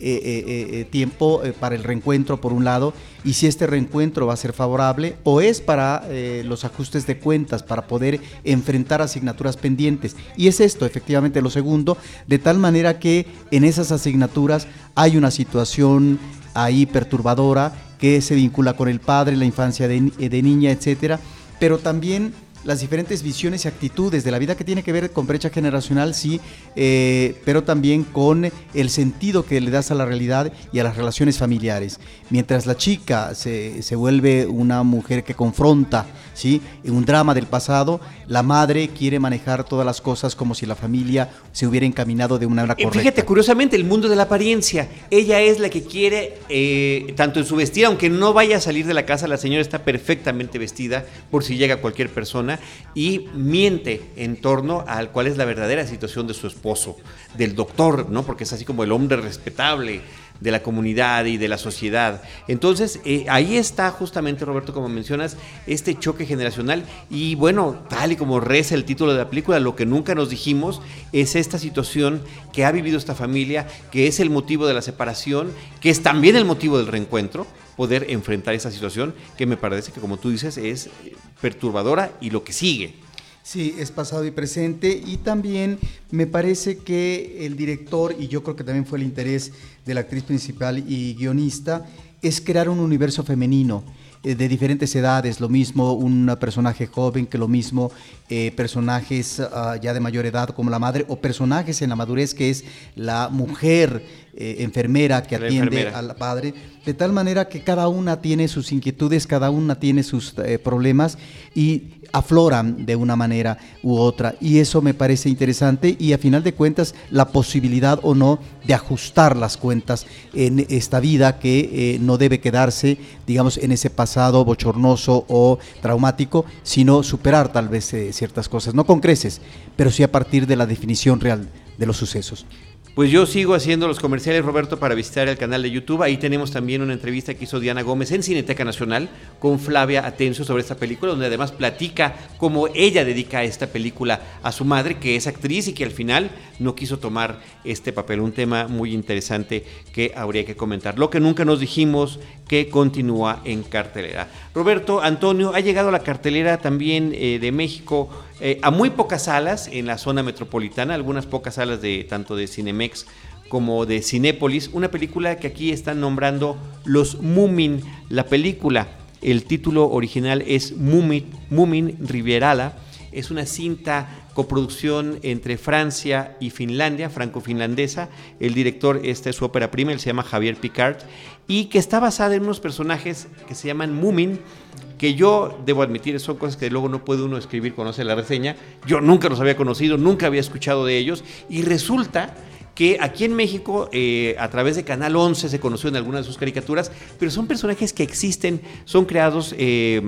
eh, eh, tiempo para el reencuentro por un lado? Y si este reencuentro va a ser favorable o es para los ajustes de cuentas, para poder enfrentar asignaturas pendientes. Y es esto, efectivamente, lo segundo, de tal manera que en esas asignaturas hay una situación ahí perturbadora que se vincula con el padre, la infancia de, de niña, etcétera pero también las diferentes visiones y actitudes de la vida que tiene que ver con brecha generacional, sí, eh, pero también con el sentido que le das a la realidad y a las relaciones familiares. Mientras la chica se, se vuelve una mujer que confronta, ¿sí? un drama del pasado, la madre quiere manejar todas las cosas como si la familia se hubiera encaminado de una manera correcta. Fíjate, curiosamente, el mundo de la apariencia, ella es la que quiere, eh, tanto en su vestida, aunque no vaya a salir de la casa, la señora está perfectamente vestida por si llega cualquier persona y miente en torno al cuál es la verdadera situación de su esposo, del doctor, ¿no? Porque es así como el hombre respetable de la comunidad y de la sociedad. Entonces, eh, ahí está justamente, Roberto, como mencionas, este choque generacional. Y bueno, tal y como reza el título de la película, lo que nunca nos dijimos es esta situación que ha vivido esta familia, que es el motivo de la separación, que es también el motivo del reencuentro poder enfrentar esa situación que me parece que, como tú dices, es perturbadora y lo que sigue. Sí, es pasado y presente. Y también me parece que el director, y yo creo que también fue el interés de la actriz principal y guionista, es crear un universo femenino eh, de diferentes edades, lo mismo un personaje joven que lo mismo eh, personajes ah, ya de mayor edad como la madre o personajes en la madurez que es la mujer eh, enfermera que atiende al padre, de tal manera que cada una tiene sus inquietudes, cada una tiene sus problemas y afloran de una manera u otra. Y eso me parece interesante y a final de cuentas la posibilidad o no de ajustar las cuentas en esta vida que no debe quedarse, digamos, en ese pasado bochornoso o traumático, sino superar tal vez ciertas cosas, no con creces, pero sí a partir de la definición real de los sucesos. Pues yo sigo haciendo los comerciales, Roberto, para visitar el canal de YouTube. Ahí tenemos también una entrevista que hizo Diana Gómez en Cineteca Nacional con Flavia Atencio sobre esta película, donde además platica cómo ella dedica esta película a su madre, que es actriz y que al final no quiso tomar este papel. Un tema muy interesante que habría que comentar. Lo que nunca nos dijimos que continúa en cartelera. Roberto, Antonio, ha llegado a la cartelera también eh, de México eh, a muy pocas salas en la zona metropolitana, algunas pocas salas de tanto de Cinemex como de Cinépolis, una película que aquí están nombrando Los Mumin, la película, el título original es Mumin, Mumin Rivierala, es una cinta coproducción entre Francia y Finlandia, franco-finlandesa. El director, esta es su ópera prima, él se llama Javier Picard, y que está basada en unos personajes que se llaman Mumin, que yo debo admitir, son cosas que luego no puede uno escribir cuando hace la reseña. Yo nunca los había conocido, nunca había escuchado de ellos, y resulta que aquí en México, eh, a través de Canal 11, se conoció en algunas de sus caricaturas, pero son personajes que existen, son creados eh,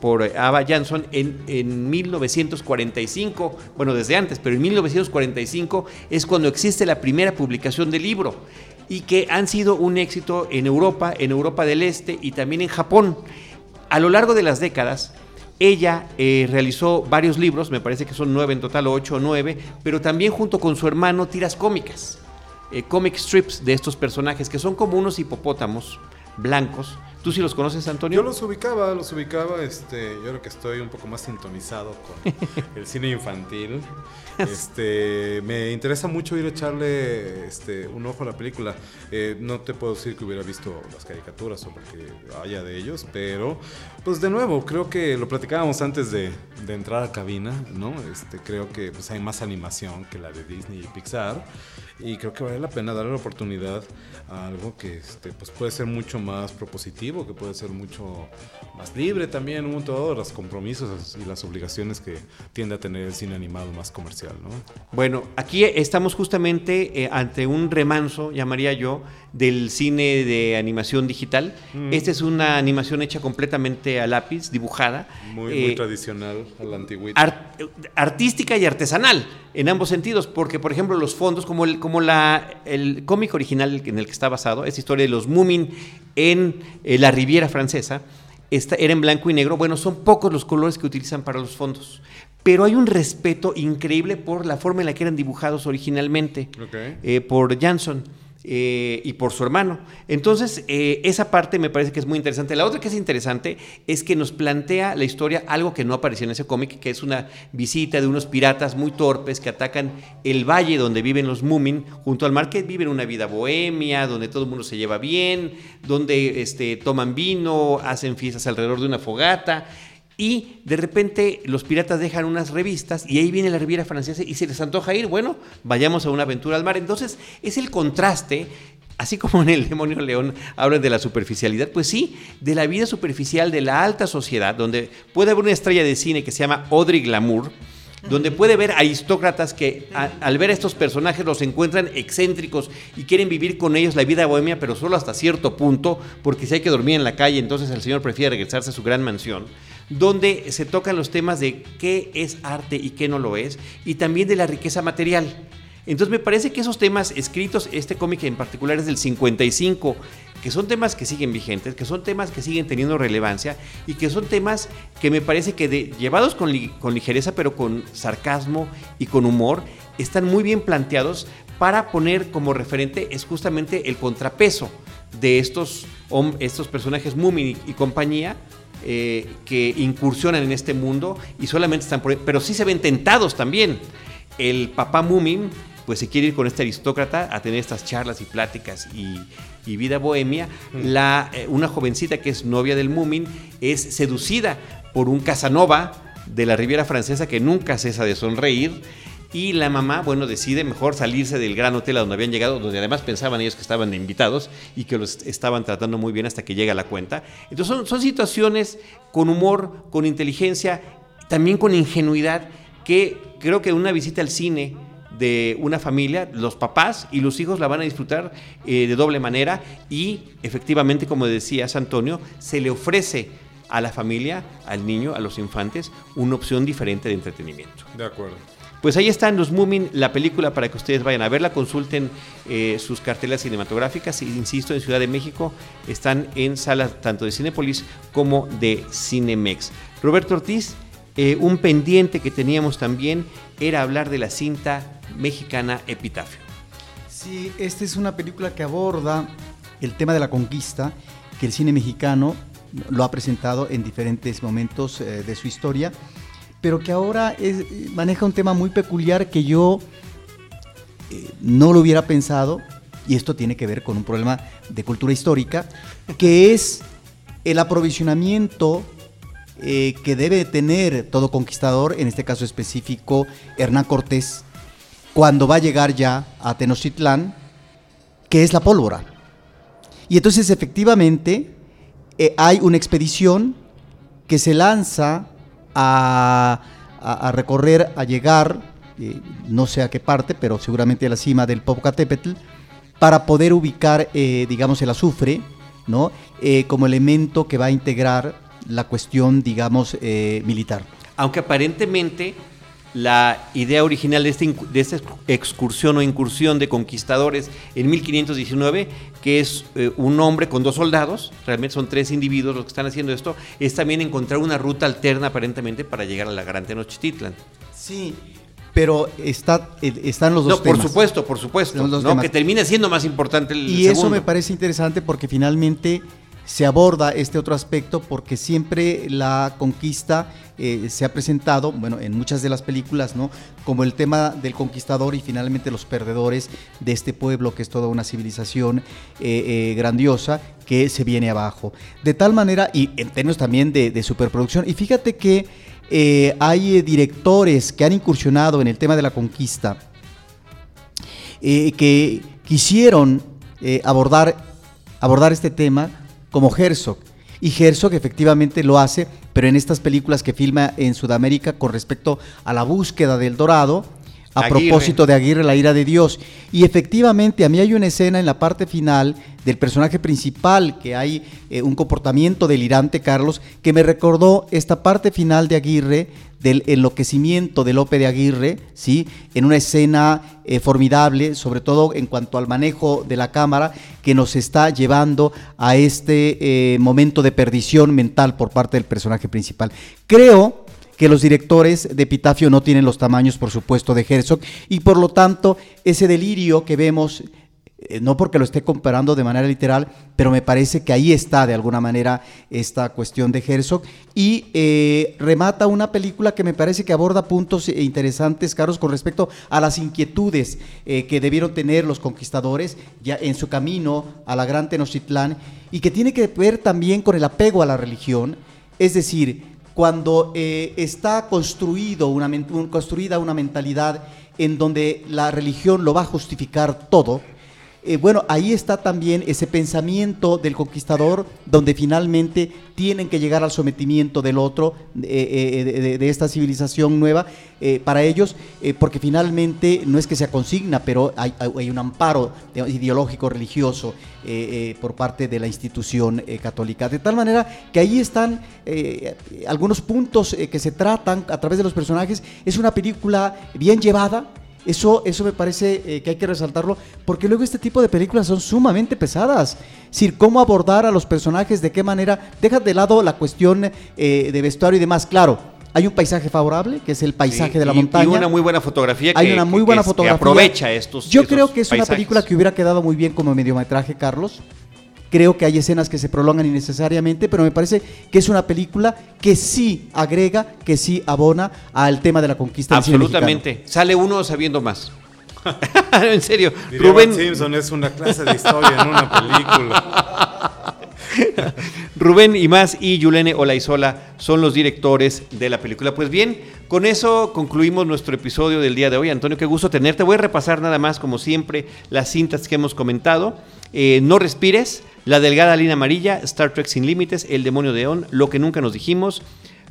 por Ava Jansson en, en 1945, bueno, desde antes, pero en 1945 es cuando existe la primera publicación del libro y que han sido un éxito en Europa, en Europa del Este y también en Japón. A lo largo de las décadas, ella eh, realizó varios libros, me parece que son nueve en total, ocho o nueve, pero también junto con su hermano tiras cómicas, eh, comic strips de estos personajes que son como unos hipopótamos blancos ¿Tú sí los conoces, Antonio? Yo los ubicaba, los ubicaba. Este, yo creo que estoy un poco más sintonizado con el cine infantil. Este, me interesa mucho ir a echarle este, un ojo a la película. Eh, no te puedo decir que hubiera visto las caricaturas o porque haya de ellos, pero pues de nuevo, creo que lo platicábamos antes de, de entrar a cabina, ¿no? Este, creo que pues, hay más animación que la de Disney y Pixar y creo que vale la pena darle la oportunidad a algo que este, pues puede ser mucho más propositivo, que puede ser mucho más libre también, un todos los compromisos y las obligaciones que tiende a tener el cine animado más comercial. ¿no? Bueno, aquí estamos justamente eh, ante un remanso, llamaría yo, del cine de animación digital. Mm. Esta es una animación hecha completamente a lápiz, dibujada. Muy, muy eh, tradicional, a la antigüedad. artística y artesanal, en ambos sentidos, porque por ejemplo los fondos, como el, como la, el cómic original en el que está basado, esa historia de los Moomin en eh, la Riviera Francesa, esta, era en blanco y negro. Bueno, son pocos los colores que utilizan para los fondos, pero hay un respeto increíble por la forma en la que eran dibujados originalmente eh, por Jansson. Eh, y por su hermano. Entonces, eh, esa parte me parece que es muy interesante. La otra que es interesante es que nos plantea la historia algo que no apareció en ese cómic, que es una visita de unos piratas muy torpes que atacan el valle donde viven los Mumin, junto al mar, que viven una vida bohemia, donde todo el mundo se lleva bien, donde este, toman vino, hacen fiestas alrededor de una fogata y de repente los piratas dejan unas revistas y ahí viene la Riviera Francesa y se les antoja ir, bueno, vayamos a una aventura al mar. Entonces es el contraste, así como en el demonio león hablan de la superficialidad, pues sí, de la vida superficial de la alta sociedad, donde puede haber una estrella de cine que se llama Audrey Glamour, donde puede ver aristócratas que al ver a estos personajes los encuentran excéntricos y quieren vivir con ellos la vida bohemia, pero solo hasta cierto punto, porque si hay que dormir en la calle, entonces el señor prefiere regresarse a su gran mansión, donde se tocan los temas de qué es arte y qué no lo es, y también de la riqueza material. Entonces me parece que esos temas escritos, este cómic en particular es del 55, que son temas que siguen vigentes, que son temas que siguen teniendo relevancia y que son temas que me parece que llevados con, ligereza, pero con sarcasmo y con humor, están muy bien planteados para poner como referente es justamente el contrapeso de estos, estos personajes Moomin y, compañía eh, que incursionan en este mundo y solamente están por pero sí se ven tentados también. El papá Moomin pues se quiere ir con este aristócrata a tener estas charlas y pláticas y, vida bohemia. La, eh, una jovencita que es novia del Mumin es seducida por un Casanova de la Riviera Francesa que nunca cesa de sonreír. Y la mamá, bueno, decide mejor salirse del gran hotel a donde habían llegado, donde además pensaban ellos que estaban invitados y que los estaban tratando muy bien hasta que llega la cuenta. Entonces son, son situaciones con humor, con inteligencia, también con ingenuidad, que creo que una visita al cine de una familia, los papás y los hijos la van a disfrutar eh, de doble manera y efectivamente, como decías Antonio, se le ofrece a la familia, al niño, a los infantes, una opción diferente de entretenimiento. De acuerdo. Pues ahí están los Moomin, la película para que ustedes vayan a verla, consulten eh, sus cartelas cinematográficas. Insisto, en Ciudad de México están en salas tanto de Cinepolis como de Cinemex. Roberto Ortiz, eh, un pendiente que teníamos también era hablar de la cinta mexicana Epitafio. Sí, esta es una película que aborda el tema de la conquista, que el cine mexicano lo ha presentado en diferentes momentos eh, de su historia, pero que ahora maneja un tema muy peculiar que yo eh, no lo hubiera pensado, y esto tiene que ver con un problema de cultura histórica, que es el aprovisionamiento eh, que debe tener todo conquistador, en este caso específico Hernán Cortés, cuando va a llegar ya a Tenochtitlán, que es la pólvora. Y entonces efectivamente eh, hay una expedición que se lanza a, recorrer, a llegar, eh, no sé a qué parte, pero seguramente a la cima del Popocatépetl, para poder ubicar, eh, digamos, el azufre, ¿no? como elemento que va a integrar la cuestión, digamos, militar. Aunque aparentemente la idea original de, este, de esta excursión o incursión de conquistadores en 1519, que es eh, un hombre con dos soldados, realmente son tres individuos los que están haciendo esto, es también encontrar una ruta alterna aparentemente para llegar a la Gran Tenochtitlan. Sí, pero está, eh, están los dos no, por supuesto, por supuesto, ¿no? que termina siendo más importante el Y eso me parece interesante porque finalmente se aborda este otro aspecto porque siempre la conquista eh, se ha presentado, bueno, en muchas de las películas, ¿no? Como el tema del conquistador y finalmente los perdedores de este pueblo que es toda una civilización eh, eh, grandiosa que se viene abajo. De tal manera, y en términos también de, de superproducción, y fíjate que hay directores que han incursionado en el tema de la conquista, que quisieron abordar, abordar este tema como Herzog. Y Herzog efectivamente lo hace, pero en estas películas que filma en Sudamérica con respecto a la búsqueda del dorado, a propósito de Aguirre, la ira de Dios. Y efectivamente, a mí hay una escena en la parte final del personaje principal, que hay eh, un comportamiento delirante, Carlos, que me recordó esta parte final de Aguirre, del enloquecimiento de Lope de Aguirre, ¿sí? en una escena eh, formidable, sobre todo en cuanto al manejo de la cámara, que nos está llevando a este eh, momento de perdición mental por parte del personaje principal. Creo que los directores de Epitafio no tienen los tamaños, por supuesto, de Herzog, y por lo tanto ese delirio que vemos, eh, no porque lo esté comparando de manera literal, pero me parece que ahí está de alguna manera esta cuestión de Herzog, y eh, remata una película que me parece que aborda puntos interesantes, Carlos, con respecto a las inquietudes eh, que debieron tener los conquistadores ya en su camino a la Gran Tenochtitlán, y que tiene que ver también con el apego a la religión, es decir, cuando eh, está construido una, construida una mentalidad en donde la religión lo va a justificar todo, eh, bueno, ahí está también ese pensamiento del conquistador, donde finalmente tienen que llegar al sometimiento del otro, eh, eh, de, esta civilización nueva, para ellos, porque finalmente no es que sea consigna, pero hay, un amparo ideológico, religioso, por parte de la institución católica. De tal manera que ahí están algunos puntos que se tratan a través de los personajes. Es una película bien llevada, eso, eso me parece eh, que hay que resaltarlo, porque luego este tipo de películas son sumamente pesadas. Es decir, cómo abordar a los personajes, de qué manera, deja de lado la cuestión eh, de vestuario y demás. Claro, hay un paisaje favorable, que es el paisaje de la montaña. Y una muy buena fotografía. Hay una muy buena fotografía. Que aprovecha estos. Yo creo que es una película que hubiera quedado muy bien como mediometraje, Carlos. Creo que hay escenas que se prolongan innecesariamente, pero me parece que es una película que sí agrega, que sí abona al tema de la conquista. Absolutamente. Sale uno sabiendo más. en serio. Rubén Simpson es una clase de historia en una película. Rubén y más y Yulene Olaizola son los directores de la película. Pues bien, con eso concluimos nuestro episodio del día de hoy. Antonio, qué gusto tenerte. Voy a repasar nada más, como siempre, las cintas que hemos comentado. Eh, no respires, La delgada línea amarilla, Star Trek sin límites, El demonio de On, Lo que nunca nos dijimos.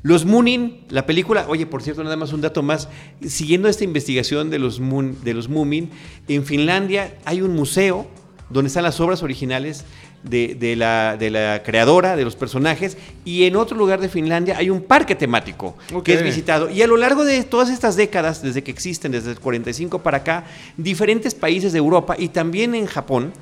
Los Moonin, la película, oye, por cierto, nada más un dato más, siguiendo esta investigación de los, Moon, de los Moomin, en Finlandia hay un museo donde están las obras originales de, la, de, la, creadora, de los personajes, y en otro lugar de Finlandia hay un parque temático que es visitado. Y a lo largo de todas estas décadas, desde que existen, desde el 45 para acá, diferentes países de Europa y también en Japón,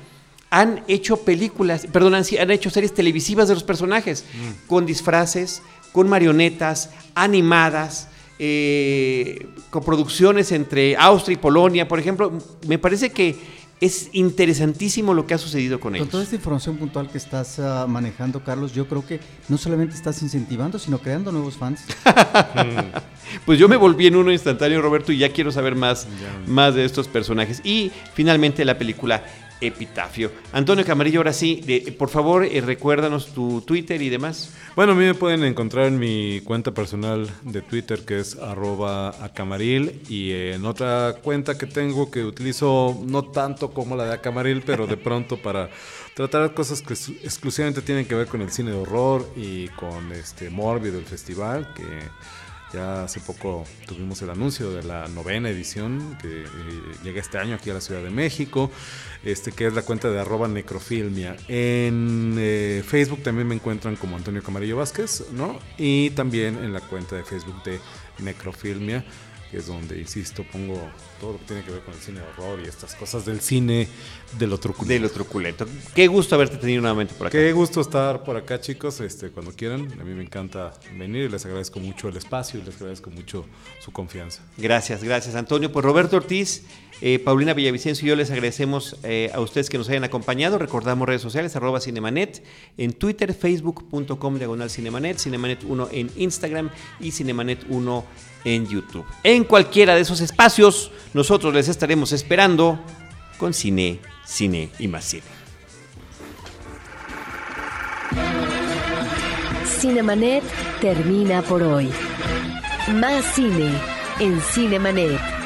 han hecho películas, perdón, han, hecho series televisivas de los personajes, mm. con disfraces, con marionetas, animadas, eh, con producciones entre Austria y Polonia, por ejemplo. Me parece que es interesantísimo lo que ha sucedido con, ellos. Con toda esta información puntual que estás ah, manejando, Carlos, yo creo que no solamente estás incentivando, sino creando nuevos fans. pues yo me volví en uno instantáneo, Roberto, y ya quiero saber más, más de estos personajes. Y finalmente la película epitafio. Antonio Camarillo, ahora sí, por favor, eh, recuérdanos tu Twitter y demás. Bueno, a mí me pueden encontrar en mi cuenta personal de Twitter, que es arroba acamaril, y en otra cuenta que tengo que utilizo no tanto como la de acamaril, pero de pronto para tratar cosas que exclusivamente tienen que ver con el cine de horror y con este Morbido, el festival, que ya hace poco tuvimos el anuncio de la novena edición que eh, llega este año aquí a la Ciudad de México, este, que es la cuenta de arroba necrofilmia. En eh, Facebook también me encuentran como Antonio Camarillo Vázquez, ¿no? Y también en la cuenta de Facebook de Necrofilmia que es donde, insisto, pongo todo lo que tiene que ver con el cine de horror y estas cosas del cine de lo truculento. De lo truculento. Qué gusto haberte tenido nuevamente por acá. Qué gusto estar por acá, chicos, este, cuando quieran. A mí me encanta venir y les agradezco mucho el espacio y les agradezco mucho su confianza. Gracias, gracias, Antonio. Pues Roberto Ortiz, eh, Paulina Villavicencio y yo les agradecemos eh, a ustedes que nos hayan acompañado. Recordamos redes sociales, arroba Cinemanet, en Twitter, facebook.com, diagonal Cinemanet, Cinemanet 1 en Instagram y Cinemanet 1 en YouTube. En cualquiera de esos espacios, nosotros les estaremos esperando con cine, cine y más cine. Cinemanet termina por hoy. Más cine en Cinemanet.